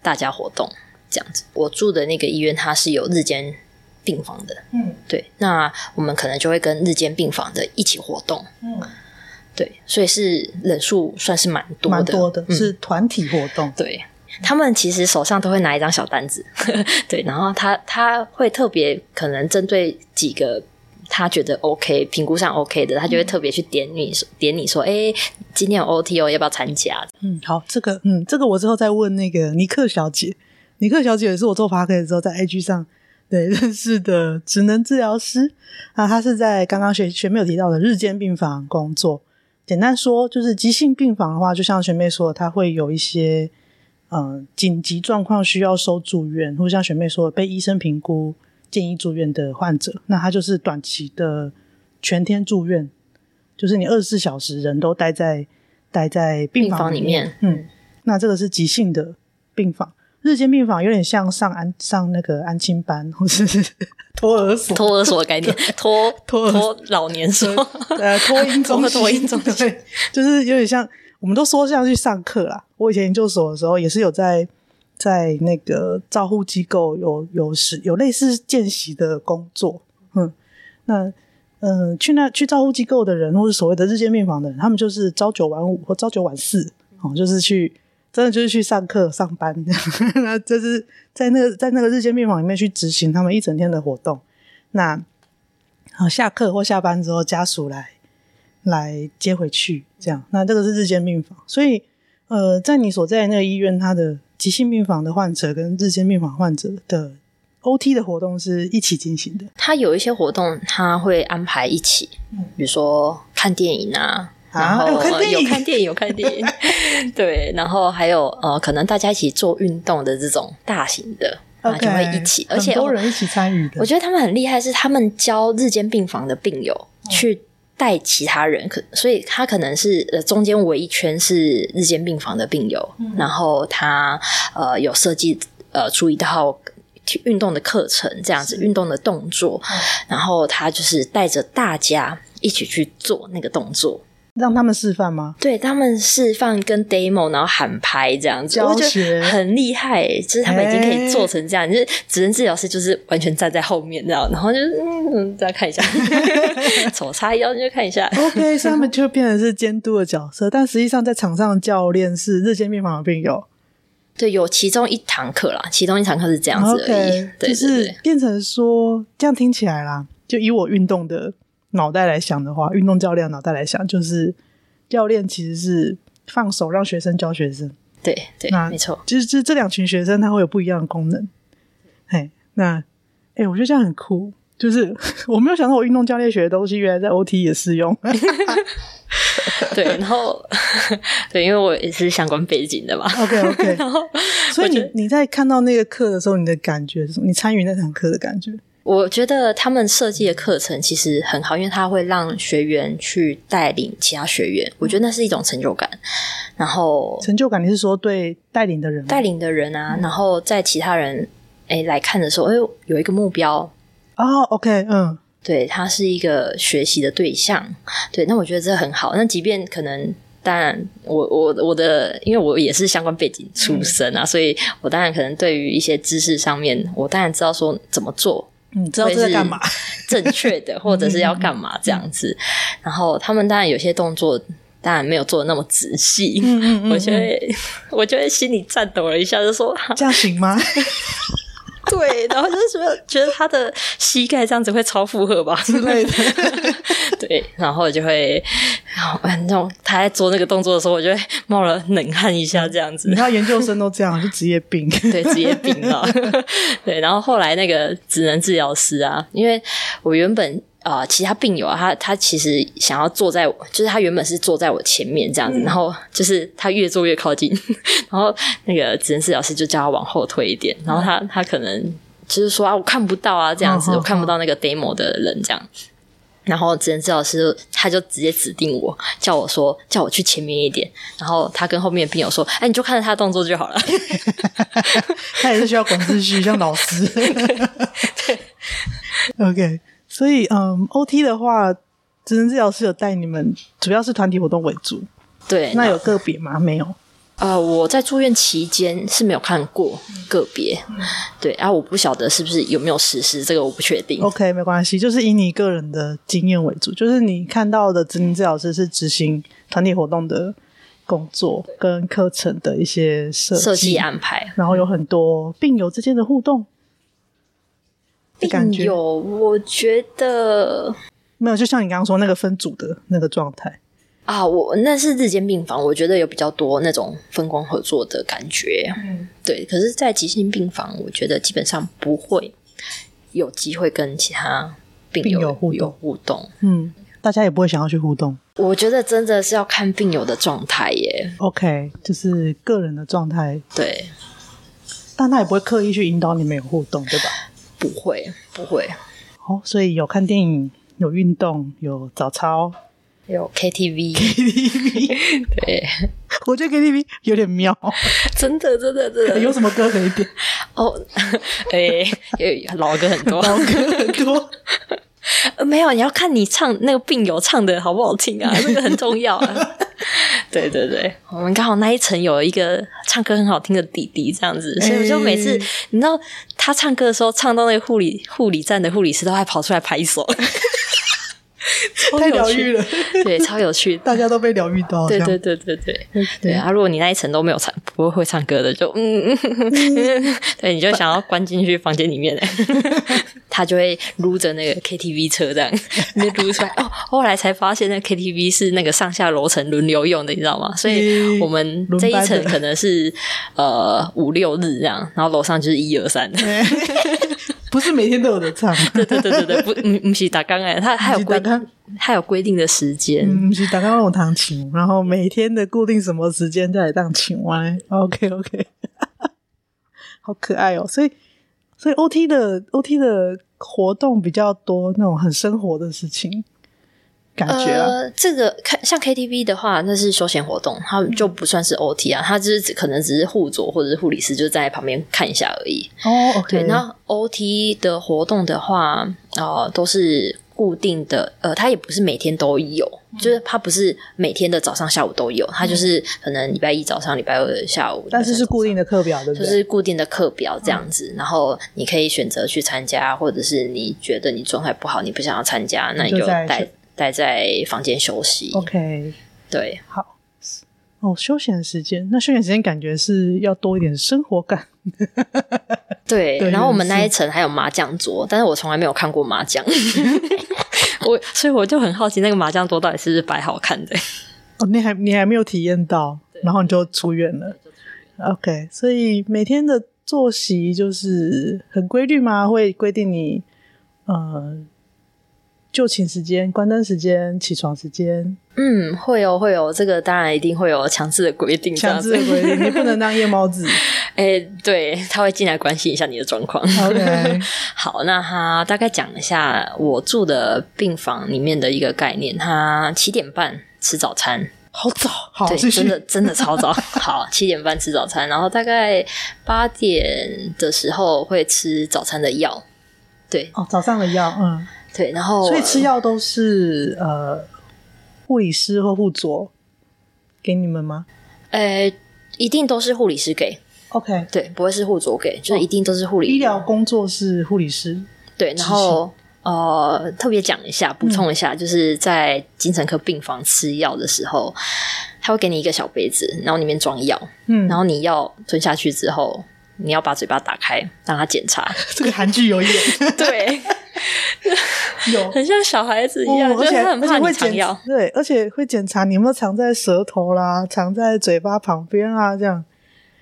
大家活动这样子。我住的那个医院它是有日间病房的，嗯，对，那我们可能就会跟日间病房的一起活动，嗯，对，所以是人数算是蛮多的，蛮多的，是团体活动，嗯，对。他们其实手上都会拿一张小单子，对，然后他他会特别可能针对几个他觉得 OK 评估上 OK 的，他就会特别去点你点你说，哎，今天有 OTO，要不要参加？嗯，好，这个嗯，这个我之后再问那个尼克小姐，尼克小姐也是我做 Podcast 的时候在 IG 上对 认识的职能治疗师啊，她是在刚刚学学妹有提到的日间病房工作。简单说，就是急性病房的话，就像学妹说的，她会有一些。呃，紧急状况需要收住院，或者像学妹说的，被医生评估建议住院的患者，那他就是短期的全天住院，就是你二十四小时人都待在待在病房里面。里面。嗯，那这个是急性的病房，日间病房有点像上安上那个安亲班，或 是托儿所，托儿所的概念，托托托老年所，呃，托婴中心，托婴中心，对，就是有点像。我们都说像去上课啦。我以前研究所的时候，也是有在在那个照护机构有有时有类似见习的工作。嗯，那嗯、去那去照护机构的人，或是所谓的日间病房的人，他们就是朝九晚五或朝九晚四，哦，就是去真的就是去上课上班。那就是在那个在那个日间病房里面去执行他们一整天的活动。那好，下课或下班之后，家属来。来接回去，这样。那这个是日间病房，所以呃，在你所在的那个医院，它的急性病房的患者跟日间病房患者的 OT 的活动是一起进行的。他有一些活动，他会安排一起，比如说看电影啊，然后、啊、有看电影，有看电影，有看电影，对，然后还有呃，可能大家一起做运动的这种大型的啊就会一起，而且很多人一起参与的。我觉得他们很厉害，是他们教日间病房的病友去。带其他人，可所以他可能是呃中间围一圈是日间病房的病友，嗯、然后他呃有设计呃出一套运动的课程，这样子运动的动作，然后他就是带着大家一起去做那个动作。让他们示范吗？对，他们示范跟 demo，然后喊拍这样子，我觉得很厉害。就是他们已经可以做成这样，欸、就是职能治疗师就是完全站在后面这样，然后就是嗯，再看一下，手叉腰就看一下。OK，所以他们就变成是监督的角色，但实际上在场上的教练是日间病房的病友。对，有其中一堂课啦，其中一堂课是这样子而已。Okay, 对，就是变成说这样听起来啦，就以我运动的。脑袋来想的话，运动教练脑袋来想，就是教练其实是放手让学生教学生。对对，那没错，就是这这两群学生他会有不一样的功能。嘿，那哎、欸，我觉得这样很酷。就是 我没有想到我运动教练学的东西，原来在 OT 也适用。对，然后 对，因为我也是相关背景的嘛。OK OK，然后所以你你在看到那个课的时候，你的感觉是什么？你参与那堂课的感觉？我觉得他们设计的课程其实很好，因为他会让学员去带领其他学员，我觉得那是一种成就感。然后成就感，你是说对带领的人？带领的人啊，然后在其他人诶来看的时候，哎，有一个目标哦。OK，嗯，对，他是一个学习的对象。对，那我觉得这很好。那即便可能，当然，我我我的，因为我也是相关背景出身啊，嗯、所以我当然可能对于一些知识上面，我当然知道说怎么做。你知道这在干嘛？正确的，或者是要干嘛这样子？然后他们当然有些动作，当然没有做的那么仔细。嗯嗯嗯，我觉得，我觉得心里颤抖了一下，就说：“这样行吗？” 对，然后就是觉得觉得他的膝盖这样子会超负荷吧之类的。对，然后就会，然后那种他在做那个动作的时候，我就会冒了冷汗一下，这样子。你看研究生都这样，是职业病。对，职业病啊。对，然后后来那个职能治疗师啊，因为我原本。啊、呃，其他病友啊，他他其实想要坐在，就是他原本是坐在我前面这样子，嗯、然后就是他越坐越靠近，然后那个职能治疗师就叫他往后退一点，然后他他可能就是说啊，我看不到啊，这样子，哦、我看不到那个 demo 的人这样，然后职能治疗师他就直接指定我，叫我说叫我去前面一点，然后他跟后面的病友说，哎，你就看着他的动作就好了，他也是需要管秩序，像老师，对，OK。所以，嗯，OT 的话，职能治疗师有带你们，主要是团体活动为主。对，那有个别吗？没有。呃，我在住院期间是没有看过个别。嗯、对，然、啊、后我不晓得是不是有没有实施，这个我不确定。OK，没关系，就是以你个人的经验为主，就是你看到的职能治疗师是执行团体活动的工作跟课程的一些设计，设计安排，然后有很多病友之间的互动。病友，我觉得没有，就像你刚刚说那个分组的那个状态啊，我那是日间病房，我觉得有比较多那种分工合作的感觉。嗯，对。可是，在急性病房，我觉得基本上不会有机会跟其他病友，病友互有互动。嗯，大家也不会想要去互动。我觉得真的是要看病友的状态耶。OK，就是个人的状态。对，但他也不会刻意去引导你们有互动，对吧？不会，不会。哦，所以有看电影，有运动，有早操，有 KTV。KTV，对，我觉得 KTV 有点妙，真的，真的，真的。有什么歌可以点？哦，哎，老歌很多，老歌很多。呃，没有，你要看你唱那个病友唱的好不好听啊，这个很重要啊。对对对，我们刚好那一层有一个唱歌很好听的弟弟，这样子，所以我就每次、欸、你知道他唱歌的时候，唱到那个护理护理站的护理师都还跑出来拍手，太疗愈了，对，超有趣，大家都被疗愈到，对对对对对。对，啊！如果你那一层都没有唱不会会唱歌的，就嗯，嗯。对，你就想要关进去房间里面。他就会撸着那个 KTV 车这样，就撸出来。哦。后来才发现，那 KTV 是那个上下楼层轮流用的，你知道吗？所以我们这一层可能是呃五六日这样，然后楼上就是一二三，不是每天都有的唱。对对对对对，不不是打刚哎，他还有规，他有规定的时间，不是打刚那种弹琴，然后每天的固定什么时间再来当琴歪。OK OK，好可爱哦，所以。所以 OT 的 OT 的活动比较多，那种很生活的事情，感觉啊？呃，这个看像 KTV 的话，那是休闲活动，它就不算是 OT 啊，它就是可能只是护佐或者是护理师就在旁边看一下而已。哦，OK。对，那 OT 的活动的话，呃，都是固定的，呃，它也不是每天都有，嗯、就是它不是每天的早上、下午都有，它就是可能礼拜一早上、礼拜二下午，但是是固定的课表，对不对？就是固定的课表这样子，嗯、然后你可以选择去参加，或者是你觉得你状态不好，你不想要参加，那你就带。待在房间休息。OK，对，好。哦，休闲时间，那休闲时间感觉是要多一点生活感。对，对，然后我们那一层还有麻将桌，但是我从来没有看过麻将，我所以我就很好奇那个麻将桌到底是不是摆好看的。哦，你还你还没有体验到，然后你就出院了。OK，所以每天的作息就是很规律吗？会规定你呃。就寝时间、关灯时间、起床时间，嗯，会有会有，这个当然一定会有强制的规定，强制的规定，你不能当夜猫子。哎、欸，对，他会进来关心一下你的状况。OK，好，那他大概讲一下我住的病房里面的一个概念。他七点半吃早餐，好早，好，对，真的真的超早。好，七点半吃早餐，然后大概八点的时候会吃早餐的药。对，哦，早上的药，嗯。对，然后所以吃药都是呃护理师或护佐给你们吗？呃，一定都是护理师给。OK，对，不会是护佐给，就是一定都是护理。医疗工作是护理师。对，然后呃，特别讲一下，补充一下，嗯、就是在精神科病房吃药的时候，他会给你一个小杯子，然后里面装药，嗯，然后你药吞下去之后，你要把嘴巴打开，让他检查。这个韩剧有演，对。有很像小孩子一样，而且他很怕你藏药，对，而且会检查你有没有藏在舌头啦，藏在嘴巴旁边啊，这样。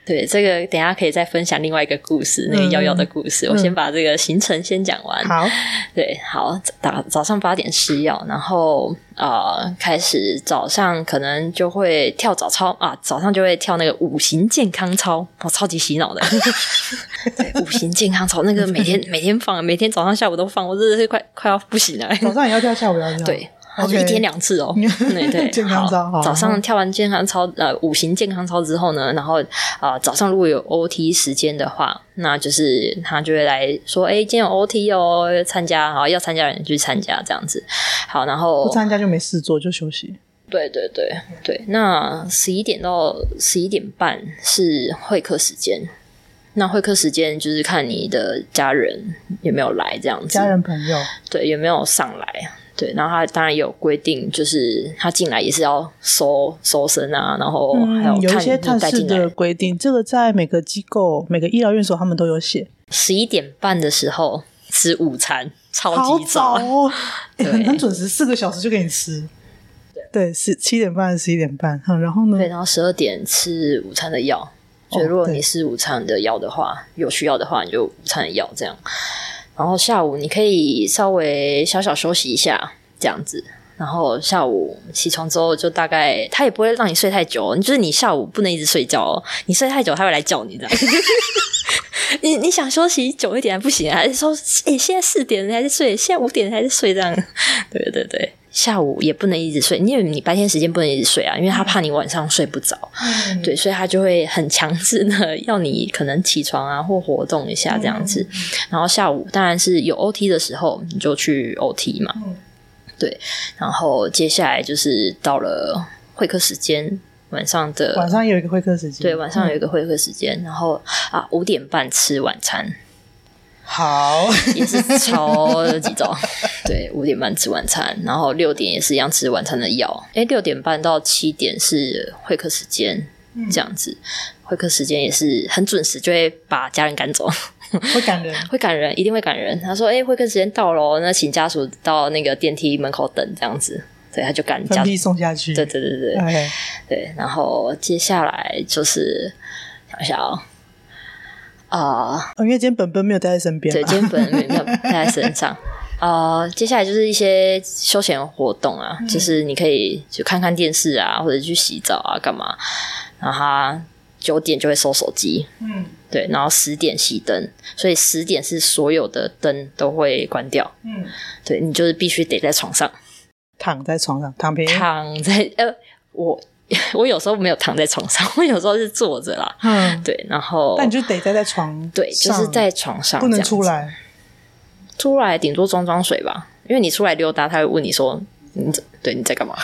对，这个等一下可以再分享另外一个故事，那个药药的故事。嗯、我先把这个行程先讲完。好，对，好，早早上八点吃药，然后呃，开始早上可能就会跳早操啊，早上就会跳那个五行健康操，哦，超级洗脑的。对，五行健康操那个每天每天放，每天早上下午都放，我真的是快快要不行了。早上也要跳，下午也要跳。对。然后就一天两次哦.对 对，健康操好。早上跳完健康操，呃，五行健康操之后呢，然后啊、呃，早上如果有 OT 时间的话，那就是他就会来说，哎，今天有 OT 哦，参加，好，要参加的人去参加这样子。好，然后不参加就没事做，就休息。对对对对，那十一点到十一点半是会客时间，那会客时间就是看你的家人有没有来这样子，家人朋友对有没有上来。对，然后他当然有规定，就是他进来也是要搜搜身啊，然后还有、嗯、有一些探视的规定，这个在每个机构、每个医疗院所他们都有写。十一点半的时候吃午餐，超级早，早哦，很很准时，四个小时就给你吃。对，是七点半、十一点半，然后呢？对，然后十二点吃午餐的药。所以如果你是午餐的药的话，有需要的话，你就午餐的药这样。然后下午你可以稍微小小休息一下，这样子。然后下午起床之后，就大概他也不会让你睡太久，就是你下午不能一直睡觉哦，你睡太久他会来叫你的。你你想休息久一点还不行，还是说，诶，现在四点还在睡，现在五点还在睡这样？对 对对。下午也不能一直睡，因为你白天时间不能一直睡啊，因为他怕你晚上睡不着，嗯、对，所以他就会很强制的要你可能起床啊或活动一下这样子。嗯、然后下午当然是有 OT 的时候，你就去 OT 嘛，嗯、对。然后接下来就是到了会客时间，晚上的晚上有一个会客时间，对，晚上有一个会客时间。嗯、然后啊，五点半吃晚餐。好，也是超级早，对，五点半吃晚餐，然后六点也是一样吃晚餐的药。哎，六点半到七点是会客时间，嗯、这样子，会客时间也是很准时，就会把家人赶走，会赶人，会赶人，一定会赶人。他说：“哎，会客时间到了，那请家属到那个电梯门口等，这样子。”对，他就赶家属送下去。对对对对，Okay. 对，然后接下来就是想一下啊、哦。啊，呃、因为今天本本没有带在身边，对，今天本本没有 带在身上。啊、呃，接下来就是一些休闲活动啊，嗯、就是你可以去看看电视啊，或者去洗澡啊，干嘛？然后他九点就会收手机，嗯，对，然后十点熄灯，所以十点是所有的灯都会关掉，嗯，对，你就是必须得在床上。躺在床上，躺平，躺在呃，我 我有时候没有躺在床上，我有时候是坐着啦。嗯，对，然后那你就得待在床，对，就是在床上，不能出来。出来顶多装装水吧，因为你出来溜达，他会问你说：“你对你在干嘛？”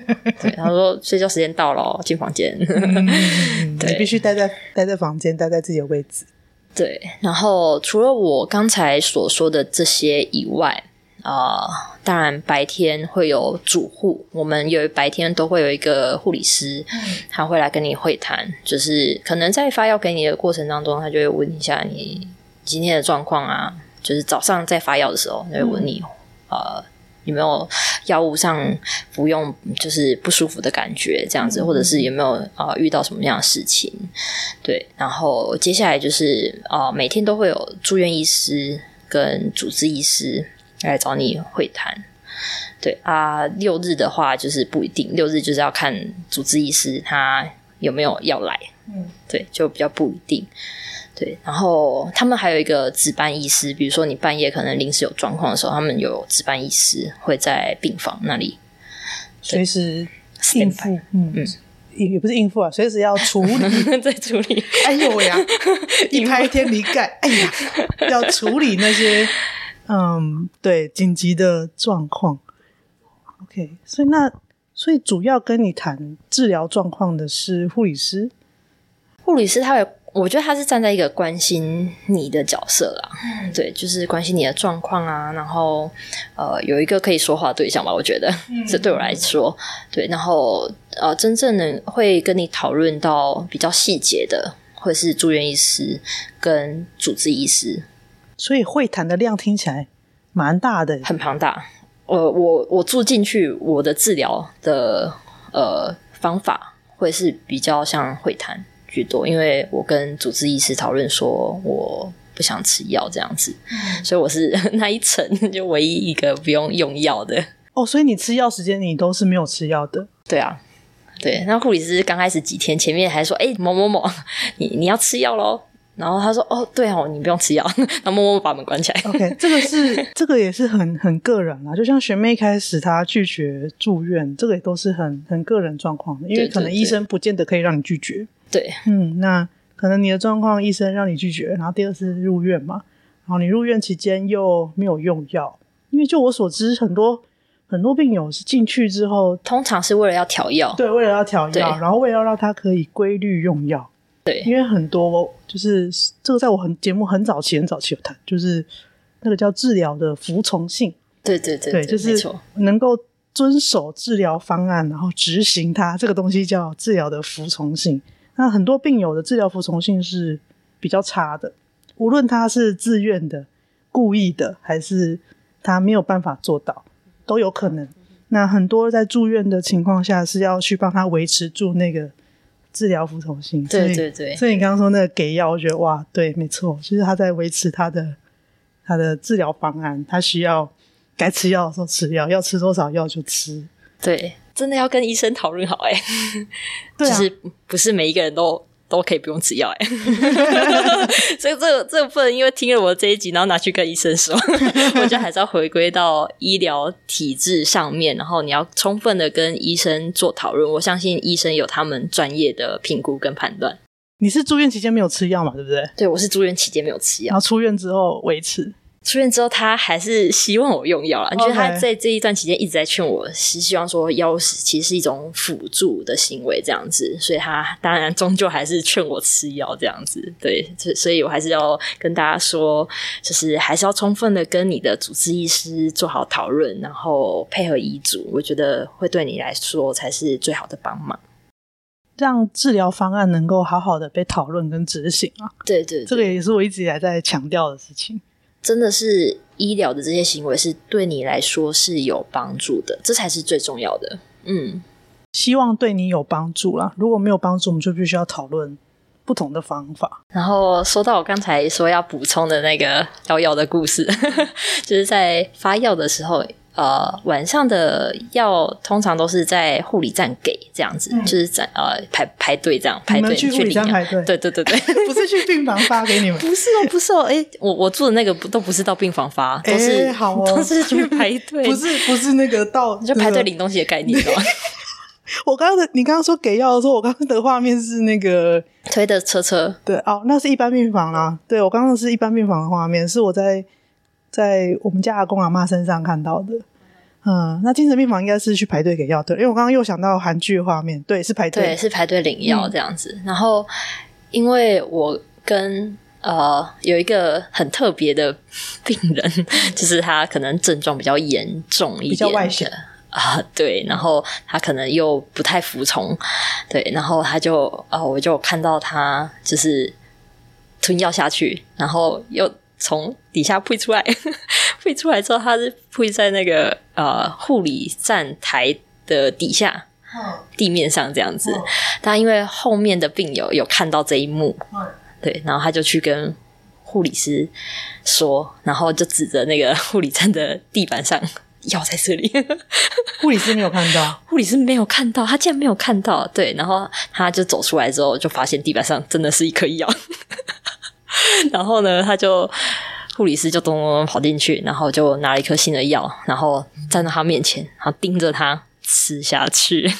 对，他说：“睡觉时间到了，进房间。嗯”对，你必须待在待在房间，待在自己的位置。对，然后除了我刚才所说的这些以外，啊、呃，当然白天会有主护，我们有白天都会有一个护理师，他会来跟你会谈，就是可能在发药给你的过程当中，他就会问一下你今天的状况啊。就是早上在发药的时候，他会问你，嗯、呃，有没有药物上服用就是不舒服的感觉，这样子，或者是有没有啊、呃、遇到什么样的事情？对，然后接下来就是啊、呃，每天都会有住院医师跟主治医师来找你会谈。对啊，六日的话就是不一定，六日就是要看主治医师他有没有要来，嗯，对，就比较不一定。对，然后他们还有一个值班医师，比如说你半夜可能临时有状况的时候，他们有值班医师会在病房那里随时应付，嗯嗯，也不是应付啊，随时要处理，在处理。哎呦喂呀，一拍天灵盖，哎呀，要处理那些嗯，对，紧急的状况。OK，所以那所以主要跟你谈治疗状况的是护理师，护理师他有。我觉得他是站在一个关心你的角色啦，嗯、对，就是关心你的状况啊，然后呃有一个可以说话的对象吧，我觉得这、嗯、对我来说，对，然后呃真正的会跟你讨论到比较细节的，会是住院医师跟主治医师，所以会谈的量听起来蛮大的，很庞大。呃，我我住进去，我的治疗的呃方法会是比较像会谈。居多，因为我跟主治医师讨论说，我不想吃药这样子，嗯、所以我是 那一层就唯一一个不用用药的。哦，所以你吃药时间你都是没有吃药的？对啊，对。那护理师刚开始几天前面还说，哎、欸，某某某，你你要吃药喽。然后他说，哦，对哦，你不用吃药。然后默默把门关起来。OK，这个是这个也是很很个人啊。就像学妹一开始她拒绝住院，这个也都是很很个人状况的，因为可能医生不见得可以让你拒绝。对，嗯，那可能你的状况，医生让你拒绝，然后第二次入院嘛，然后你入院期间又没有用药，因为就我所知，很多很多病友是进去之后，通常是为了要调药，对，为了要调药，然后为了要让他可以规律用药，对，因为很多就是这个在我很节目很早期很早期有谈，就是那个叫治疗的服从性，对对对，对，就是能够遵守治疗方案，然后执行它，这个东西叫治疗的服从性。那很多病友的治疗服从性是比较差的，无论他是自愿的、故意的，还是他没有办法做到，都有可能。那很多在住院的情况下，是要去帮他维持住那个治疗服从性。对对对。所以你刚刚说那个给药，我觉得哇，对，没错，就是他在维持他的他的治疗方案，他需要该吃药的时候吃药，要吃多少药就吃。对。真的要跟医生讨论好哎、欸，对啊、就是不是每一个人都都可以不用吃药哎、欸，所以这个这个部分因为听了我这一集，然后拿去跟医生说，我觉得还是要回归到医疗体制上面，然后你要充分的跟医生做讨论。我相信医生有他们专业的评估跟判断。你是住院期间没有吃药嘛？对不对？对，我是住院期间没有吃药，然后出院之后维持。出院之后，他还是希望我用药啦。Okay. 觉得他在这一段期间一直在劝我，是希望说药其实是一种辅助的行为，这样子。所以他当然终究还是劝我吃药，这样子。对，所以我还是要跟大家说，就是还是要充分的跟你的主治医师做好讨论，然后配合医嘱，我觉得会对你来说才是最好的帮忙，让治疗方案能够好好的被讨论跟执行啊。对，对对，这个也是我一直以来在强调的事情。真的是医疗的这些行为是对你来说是有帮助的，这才是最重要的。嗯，希望对你有帮助啦。如果没有帮助，我们就必须要讨论不同的方法。然后说到我刚才说要补充的那个药药的故事，就是在发药的时候，呃晚上的药通常都是在护理站给这样子，嗯、就是在呃排排队这样排队去护理站排队，对对对对，不是去病房发给你们，不是哦不是哦，哎、欸，我我住的那个不都不是到病房发，都是、欸、好、哦、都是去排队，不是不是那个到就排队领东西的概念吗？我刚刚的你刚刚说给药的时候，我刚刚的画面是那个推的车车，对哦，那是一般病房啦。对，我刚刚是一般病房的画面，是我在在我们家阿公阿妈身上看到的。嗯，那精神病房应该是去排队给药对，因为我刚刚又想到韩剧画面，对，是排队，对，是排队领药这样子。嗯、然后，因为我跟呃有一个很特别的病人，就是他可能症状比较严重一点，比较外显。啊，对，然后他可能又不太服从，对，然后他就啊，我就看到他就是吞药下去，然后又从底下吐出来，退出来之后，他是会在那个呃护理站台的底下地面上这样子。但因为后面的病友有看到这一幕，对，然后他就去跟护理师说，然后就指着那个 护理站的地板上。药在这里，护理师没有看到，护理师没有看到，他竟然没有看到。对，然后他就走出来之后，就发现地板上真的是一颗药。然后呢，他就护理师就咚咚咚跑进去，然后就拿了一颗新的药，然后站在他面前，然后盯着他吃下去。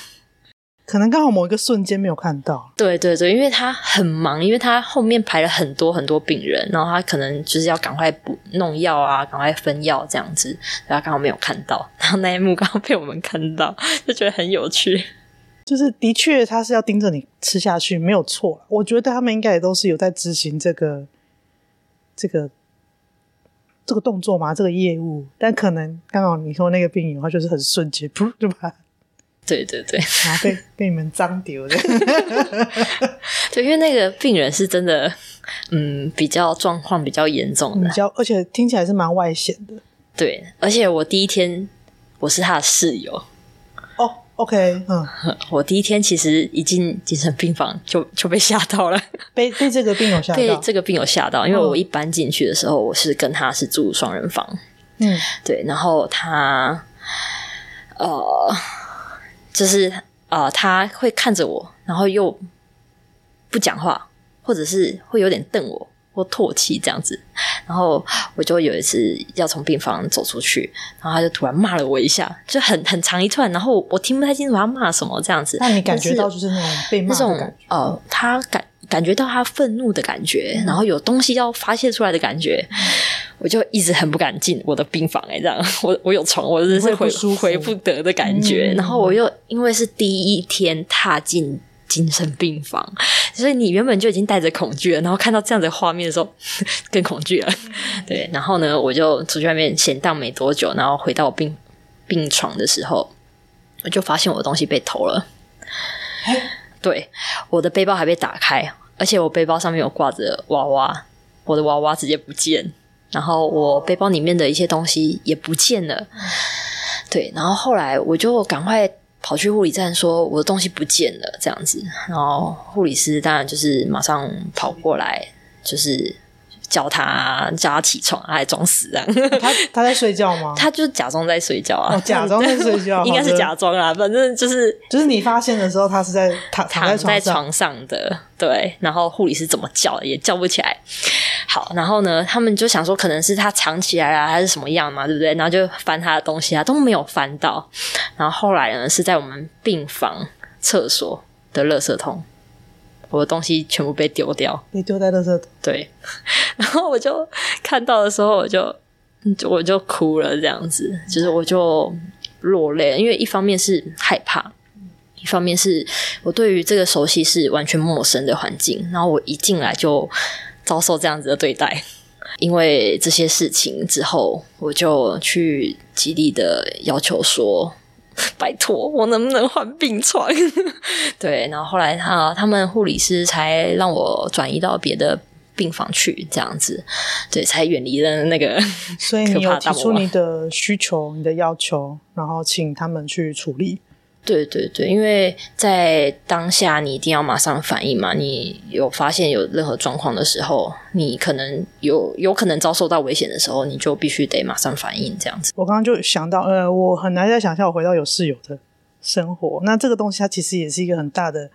可能刚好某一个瞬间没有看到，对对对，因为他很忙，因为他后面排了很多很多病人，然后他可能就是要赶快补弄药啊，赶快分药这样子，然后刚好没有看到，然后那一幕刚好被我们看到，就觉得很有趣。就是的确他是要盯着你吃下去，没有错。我觉得他们应该也都是有在执行这个这个这个动作嘛，这个业务，但可能刚好你说那个病人，他就是很瞬间，噗，就把？对对对，然后被被你们脏丢的。对，因为那个病人是真的，嗯，比较状况比较严重的，比较而且听起来是蛮外显的。对，而且我第一天我是他的室友。哦，OK，嗯，我第一天其实一进精神病房就就被吓到了，被被这个病友吓到，被这个病友吓到，因为我一搬进去的时候，我是跟他是住双人房，嗯，对，然后他，呃。就是呃，他会看着我，然后又不讲话，或者是会有点瞪我或唾弃这样子。然后我就有一次要从病房走出去，然后他就突然骂了我一下，就很很长一串，然后我听不太清楚他骂什么这样子。那你感觉到就是那种被骂的感觉？那种呃，他感感觉到他愤怒的感觉，嗯、然后有东西要发泄出来的感觉。嗯我就一直很不敢进我的病房哎、欸，这样我我有床，我真是回不回不得的感觉。嗯、然后我又因为是第一天踏进精神病房，所以你原本就已经带着恐惧了，然后看到这样的画面的时候 更恐惧了。嗯、对，然后呢，我就出去外面闲荡没多久，然后回到我病病床的时候，我就发现我的东西被偷了。对，我的背包还被打开，而且我背包上面有挂着娃娃，我的娃娃直接不见。然后我背包里面的一些东西也不见了，对。然后后来我就赶快跑去护理站说我的东西不见了这样子。然后护理师当然就是马上跑过来，就是。叫他叫他起床，他还装死啊！他他在睡觉吗？他就假装在睡觉啊，哦、假装在睡觉，应该是假装啊。反正就是就是你发现的时候，他是在躺躺在床上的，对。然后护理师怎么叫也叫不起来。好，然后呢，他们就想说可能是他藏起来啊，还是什么样嘛，对不对？然后就翻他的东西啊，都没有翻到。然后后来呢，是在我们病房厕所的垃圾桶。我的东西全部被丢掉，被丢在垃圾桶。对，然后我就看到的时候，我就我就哭了，这样子，就是我就落泪，因为一方面是害怕，一方面是我对于这个熟悉是完全陌生的环境，然后我一进来就遭受这样子的对待，因为这些事情之后，我就去极力的要求说。拜托，我能不能换病床？对，然后后来他他们护理师才让我转移到别的病房去，这样子，对，才远离了那个。所以你有提出你的需求、你的要求，然后请他们去处理。对对对，因为在当下你一定要马上反应嘛。你有发现有任何状况的时候，你可能有有可能遭受到危险的时候，你就必须得马上反应这样子。我刚刚就想到，呃，我很难再想象我回到有室友的生活。那这个东西它其实也是一个很大的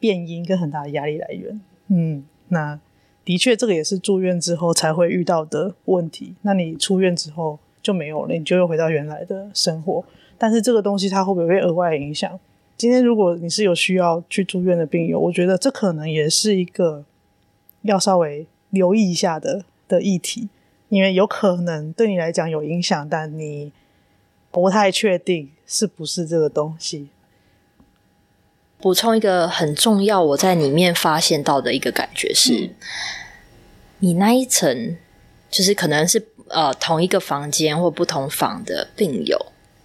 变因跟很大的压力来源。嗯，那的确这个也是住院之后才会遇到的问题。那你出院之后就没有了，你就又回到原来的生活。但是这个东西它会不会被额外影响？今天如果你是有需要去住院的病友，我觉得这可能也是一个要稍微留意一下的的议题，因为有可能对你来讲有影响，但你不太确定是不是这个东西。补充一个很重要，我在里面发现到的一个感觉是，嗯、你那一层就是可能是呃同一个房间或不同房的病友。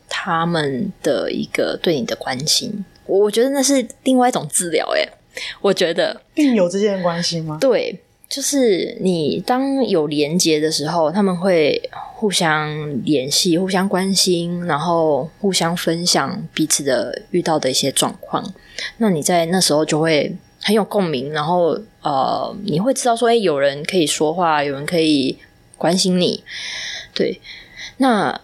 他们的一个对你的关心，我觉得那是另外一种治疗。诶，我觉得病友之间的关系吗？对，就是你当有连接的时候，他们会互相联系、互相关心，然后互相分享彼此的遇到的一些状况。那你在那时候就会很有共鸣，然后呃，你会知道说，诶，有人可以说话，有人可以关心你。对，那。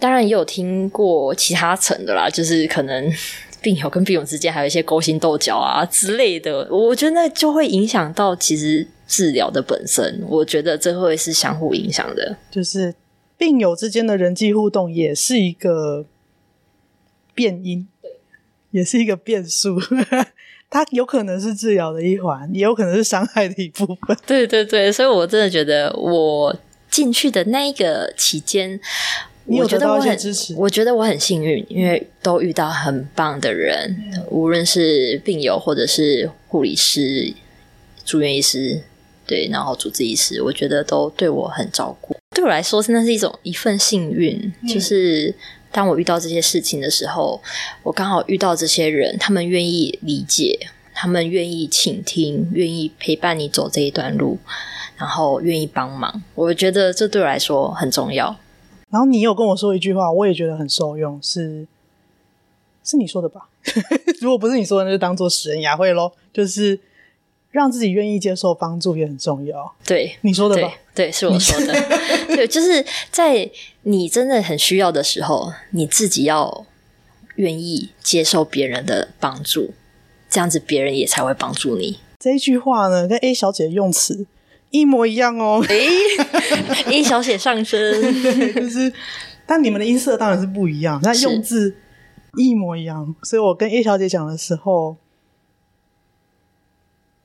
当然也有听过其他层的啦，就是可能 病友跟病友之间还有一些勾心斗角啊之类的，我觉得那就会影响到其实治疗的本身。我觉得这会是相互影响的，就是病友之间的人际互动也是一个变因，对，也是一个变数。它有可能是治疗的一环，也有可能是伤害的一部分。对对对，所以我真的觉得我进去的那一个期间。我觉得我很，我觉得我很幸运，因为都遇到很棒的人，嗯、无论是病友或者是护理师、住院医师，对，然后主治医师，我觉得都对我很照顾。对我来说，真的是一种一份幸运，嗯、就是当我遇到这些事情的时候，我刚好遇到这些人，他们愿意理解，他们愿意倾听，愿意陪伴你走这一段路，然后愿意帮忙。我觉得这对我来说很重要。然后你有跟我说一句话，我也觉得很受用，是是你说的吧？如果不是你说的，那就当做使人牙慧喽。就是让自己愿意接受帮助也很重要。对，你说的吧？对，对，是我说的。对，就是在你真的很需要的时候，你自己要愿意接受别人的帮助，这样子别人也才会帮助你。这一句话呢，跟 A 小姐的用词。一模一样哦，诶，A 小写上升，对，就是，但你们的音色当然是不一样，那用字一模一样，所以我跟叶小姐讲的时候，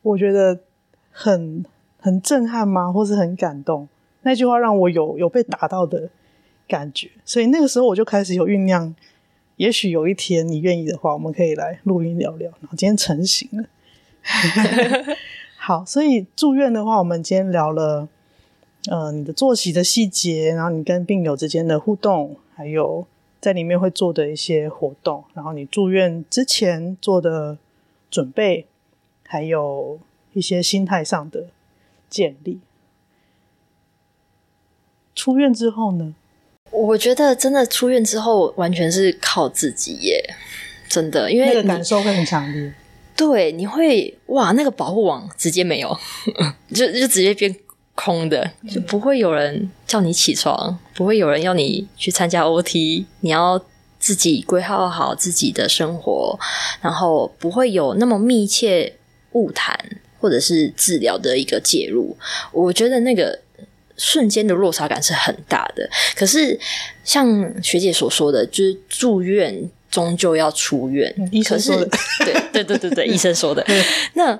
我觉得很很震撼吗？或是很感动？那句话让我有有被打到的感觉，所以那个时候我就开始有酝酿，也许有一天你愿意的话，我们可以来录音聊聊。然后今天成型了。好，所以住院的话，我们今天聊了，呃，你的作息的细节，然后你跟病友之间的互动，还有在里面会做的一些活动，然后你住院之前做的准备，还有一些心态上的建立。出院之后呢？我觉得真的出院之后完全是靠自己耶，真的，因为那个感受会很强烈。对，你会哇，那个保护网直接没有，就就直接变空的，就不会有人叫你起床，不会有人要你去参加 OT，你要自己规划好自己的生活，然后不会有那么密切晤谈或者是治疗的一个介入。我觉得那个瞬间的落差感是很大的。可是像学姐所说的，就是住院。终究要出院，嗯、医生说的，对对对对对，医生说的。那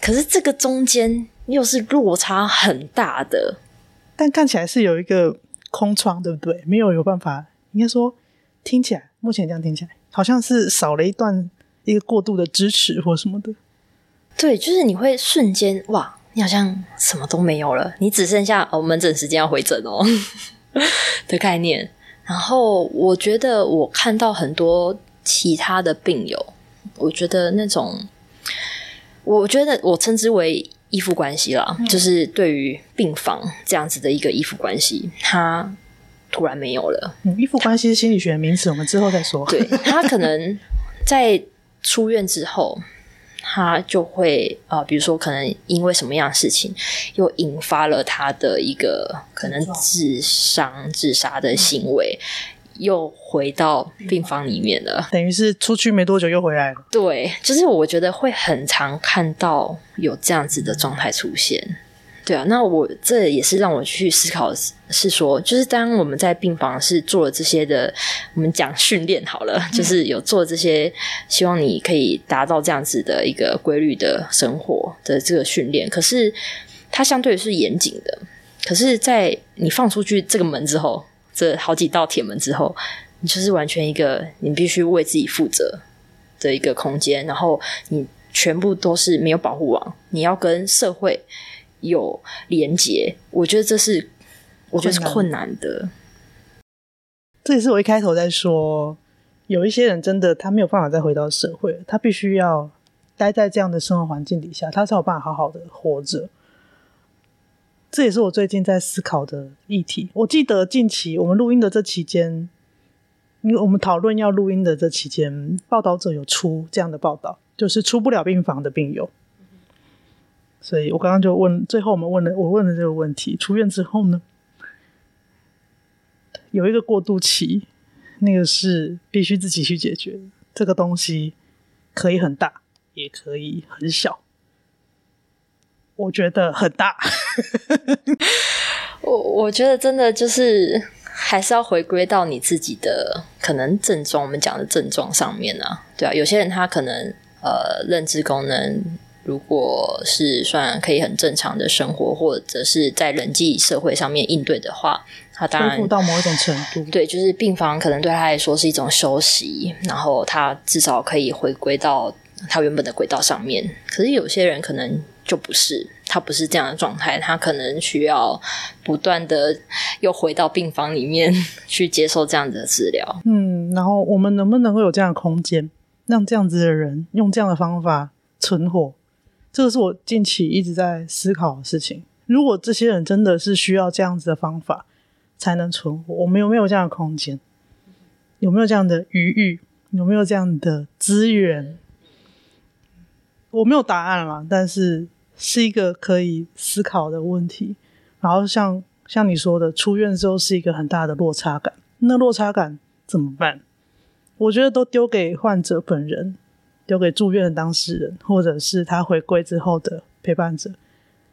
可是这个中间又是落差很大的，但看起来是有一个空窗，对不对？没有有办法，应该说听起来，目前这样听起来，好像是少了一段一个过度的支持或什么的。对，就是你会瞬间哇，你好像什么都没有了，你只剩下哦门诊时间要回诊哦 的概念。然后我觉得我看到很多其他的病友，我觉得那种，我觉得我称之为依附关系啦，嗯、就是对于病房这样子的一个依附关系，他突然没有了。嗯，依附关系心理学的名词，我们之后再说。对，他可能在出院之后，他就会啊、呃，比如说可能因为什么样的事情，又引发了他的一个可能自伤、自杀的行为。嗯又回到病房里面了，等于是出去没多久又回来了。对，就是我觉得会很常看到有这样子的状态出现。对啊，那我这也是让我去思考，是说，就是当我们在病房是做了这些的，我们讲训练好了，就是有做这些，希望你可以达到这样子的一个规律的生活的这个训练。可是它相对是严谨的，可是在你放出去这个门之后。这好几道铁门之后，你就是完全一个你必须为自己负责的一个空间，然后你全部都是没有保护网，你要跟社会有连接，我觉得这是我觉得是困难的。这也是我一开头在说，有一些人真的他没有办法再回到社会，他必须要待在这样的生活环境底下，他才有办法好好的活着。这也是我最近在思考的议题。我记得近期我们录音的这期间，因为我们讨论要录音的这期间，报道者有出这样的报道，就是出不了病房的病友。所以我刚刚就问，最后我们问了，我问了这个问题：出院之后呢，有一个过渡期，那个是必须自己去解决。这个东西可以很大，也可以很小。我觉得很大，我我觉得真的就是还是要回归到你自己的可能症状，我们讲的症状上面啊，对啊，有些人他可能呃认知功能如果是算可以很正常的生活，或者是在人际社会上面应对的话，他当然到某一种程度，对，就是病房可能对他来说是一种休息，然后他至少可以回归到他原本的轨道上面。可是有些人可能。就不是，他不是这样的状态，他可能需要不断的又回到病房里面去接受这样子的治疗。嗯，然后我们能不能够有这样的空间，让这样子的人用这样的方法存活？这个是我近期一直在思考的事情。如果这些人真的是需要这样子的方法才能存活，我们有没有这样的空间？有没有这样的余裕？有没有这样的资源？我没有答案了，但是。是一个可以思考的问题，然后像像你说的，出院之后是一个很大的落差感，那落差感怎么办？我觉得都丢给患者本人，丢给住院的当事人，或者是他回归之后的陪伴者。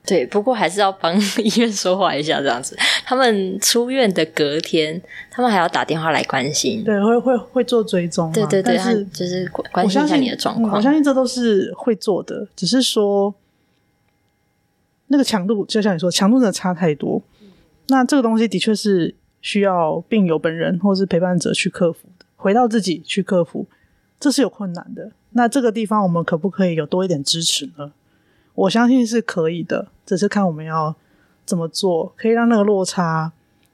对，不过还是要帮医院说话一下，这样子。他们出院的隔天，他们还要打电话来关心，对，会会会做追踪，对对对，但是就是关心一下你的状况。我相信这都是会做的，只是说。那个强度，就像你说，强度真的差太多。那这个东西的确是需要病友本人或是陪伴者去克服的，回到自己去克服，这是有困难的。那这个地方我们可不可以有多一点支持呢？我相信是可以的，只是看我们要怎么做，可以让那个落差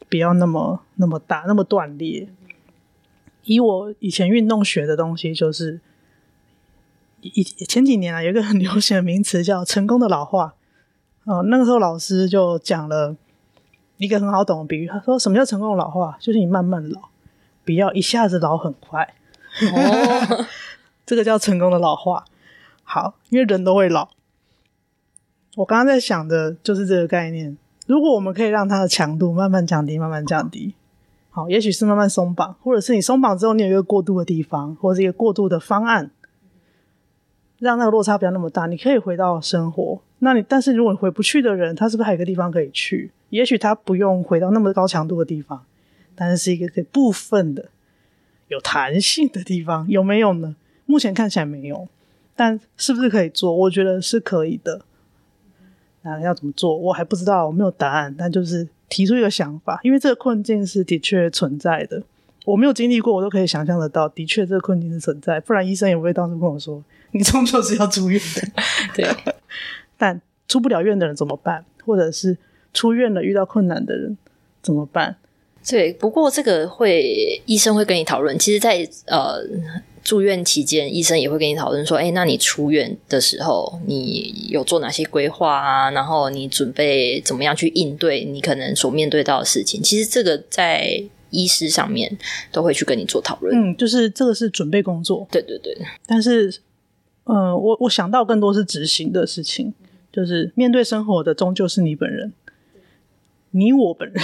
不要那么那么大，那么断裂。以我以前运动学的东西，就是以前几年啊，有一个很流行的名词叫“成功的老化”。哦，那个时候老师就讲了一个很好懂的比喻，他说：“什么叫成功的老化？就是你慢慢老，不要一下子老很快。哦”这个叫成功的老化。好，因为人都会老。我刚刚在想的就是这个概念。如果我们可以让它的强度慢慢降低，慢慢降低，好，也许是慢慢松绑，或者是你松绑之后，你有一个过渡的地方，或者是一个过渡的方案，让那个落差不要那么大，你可以回到生活。那你，但是如果你回不去的人，他是不是还有一个地方可以去？也许他不用回到那么高强度的地方，但是是一个可以部分的有弹性的地方，有没有呢？目前看起来没有，但是不是可以做？我觉得是可以的。那要怎么做？我还不知道，我没有答案，但就是提出一个想法，因为这个困境是的确存在的。我没有经历过，我都可以想象得到，的确这个困境是存在，不然医生也不会当初跟我说，你终究是要住院的。对。但出不了院的人怎么办？或者是出院了遇到困难的人怎么办？对，不过这个会医生会跟你讨论。其实在，在呃住院期间，医生也会跟你讨论说，哎，那你出院的时候，你有做哪些规划啊？然后你准备怎么样去应对你可能所面对到的事情？其实这个在医师上面都会去跟你做讨论。嗯，就是这个是准备工作。对对对。但是，嗯、呃，我我想到更多是执行的事情，就是面对生活的终究是你本人，你我本人。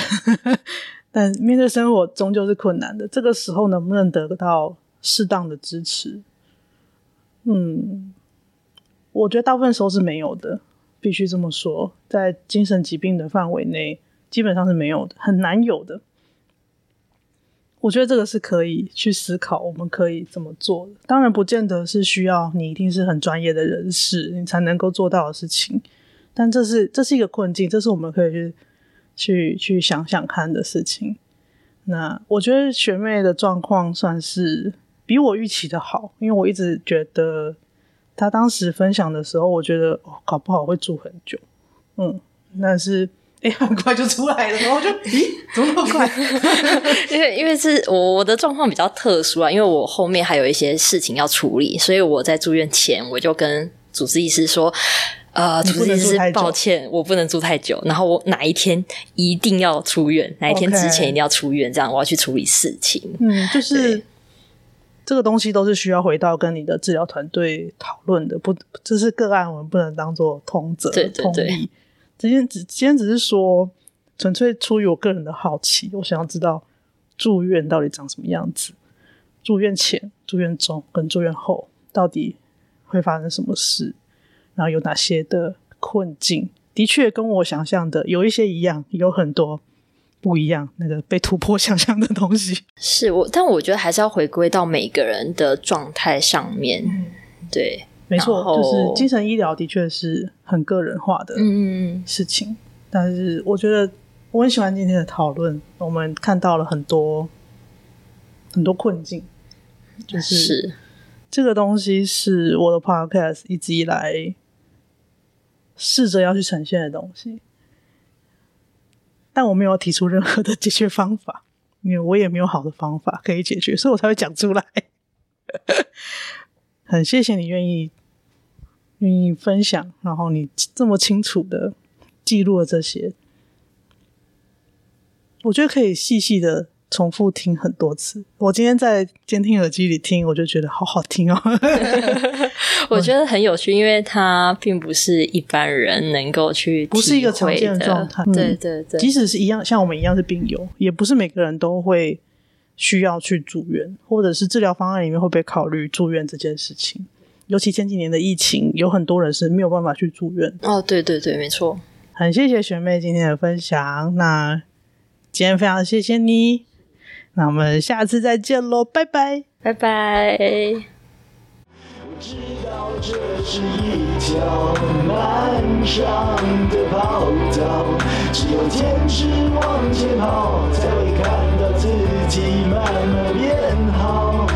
但面对生活终究是困难的，这个时候能不能得到适当的支持？嗯，我觉得大部分时候是没有的，必须这么说，在精神疾病的范围内，基本上是没有的，很难有的。我觉得这个是可以去思考，我们可以怎么做的。当然，不见得是需要你一定是很专业的人士，你才能够做到的事情。但这是这是一个困境，这是我们可以去。去去想想看的事情，那我觉得学妹的状况算是比我预期的好，因为我一直觉得他当时分享的时候，我觉得哦，搞不好会住很久，嗯，但是 哎，很快就出来了，然后我就咦，怎么那么快？因为因为是我我的状况比较特殊啊，因为我后面还有一些事情要处理，所以我在住院前我就跟主治医师说。呃，主治医师，抱歉，我不能住太久。然后我哪一天一定要出院，哪一天之前一定要出院，这样我要去处理事情。嗯，就是这个东西都是需要回到跟你的治疗团队讨论的，不，这是个案，我们不能当做通则。对对对，今天只今天只是说，纯粹出于我个人的好奇，我想要知道住院到底长什么样子，住院前、住院中跟住院后到底会发生什么事。然后有哪些的困境？的确跟我想象的有一些一样，有很多不一样。那个被突破想象的东西，是我，但我觉得还是要回归到每个人的状态上面。嗯、对，没错，就是精神医疗的确是很个人化的事情。嗯、但是我觉得我很喜欢今天的讨论，我们看到了很多很多困境，就是，是这个东西是我的 podcast 一直以来。试着要去呈现的东西，但我没有提出任何的解决方法，因为我也没有好的方法可以解决，所以我才会讲出来。很谢谢你愿意愿意分享，然后你这么清楚的记录了这些，我觉得可以细细的。重复听很多次，我今天在监听耳机里听，我就觉得好好听哦。我觉得很有趣，因为它并不是一般人能够去，不是一个常见的状态。对对对，即使是一样，像我们一样是病友，也不是每个人都会需要去住院，或者是治疗方案里面会不会考虑住院这件事情。尤其前几年的疫情，有很多人是没有办法去住院。哦，对对对，没错。很谢谢学妹今天的分享，那今天非常谢谢你。那我们下次再见喽，拜拜，拜拜。我知道这是一条漫长的跑道，只有坚持往前跑，才会看到自己慢慢变好。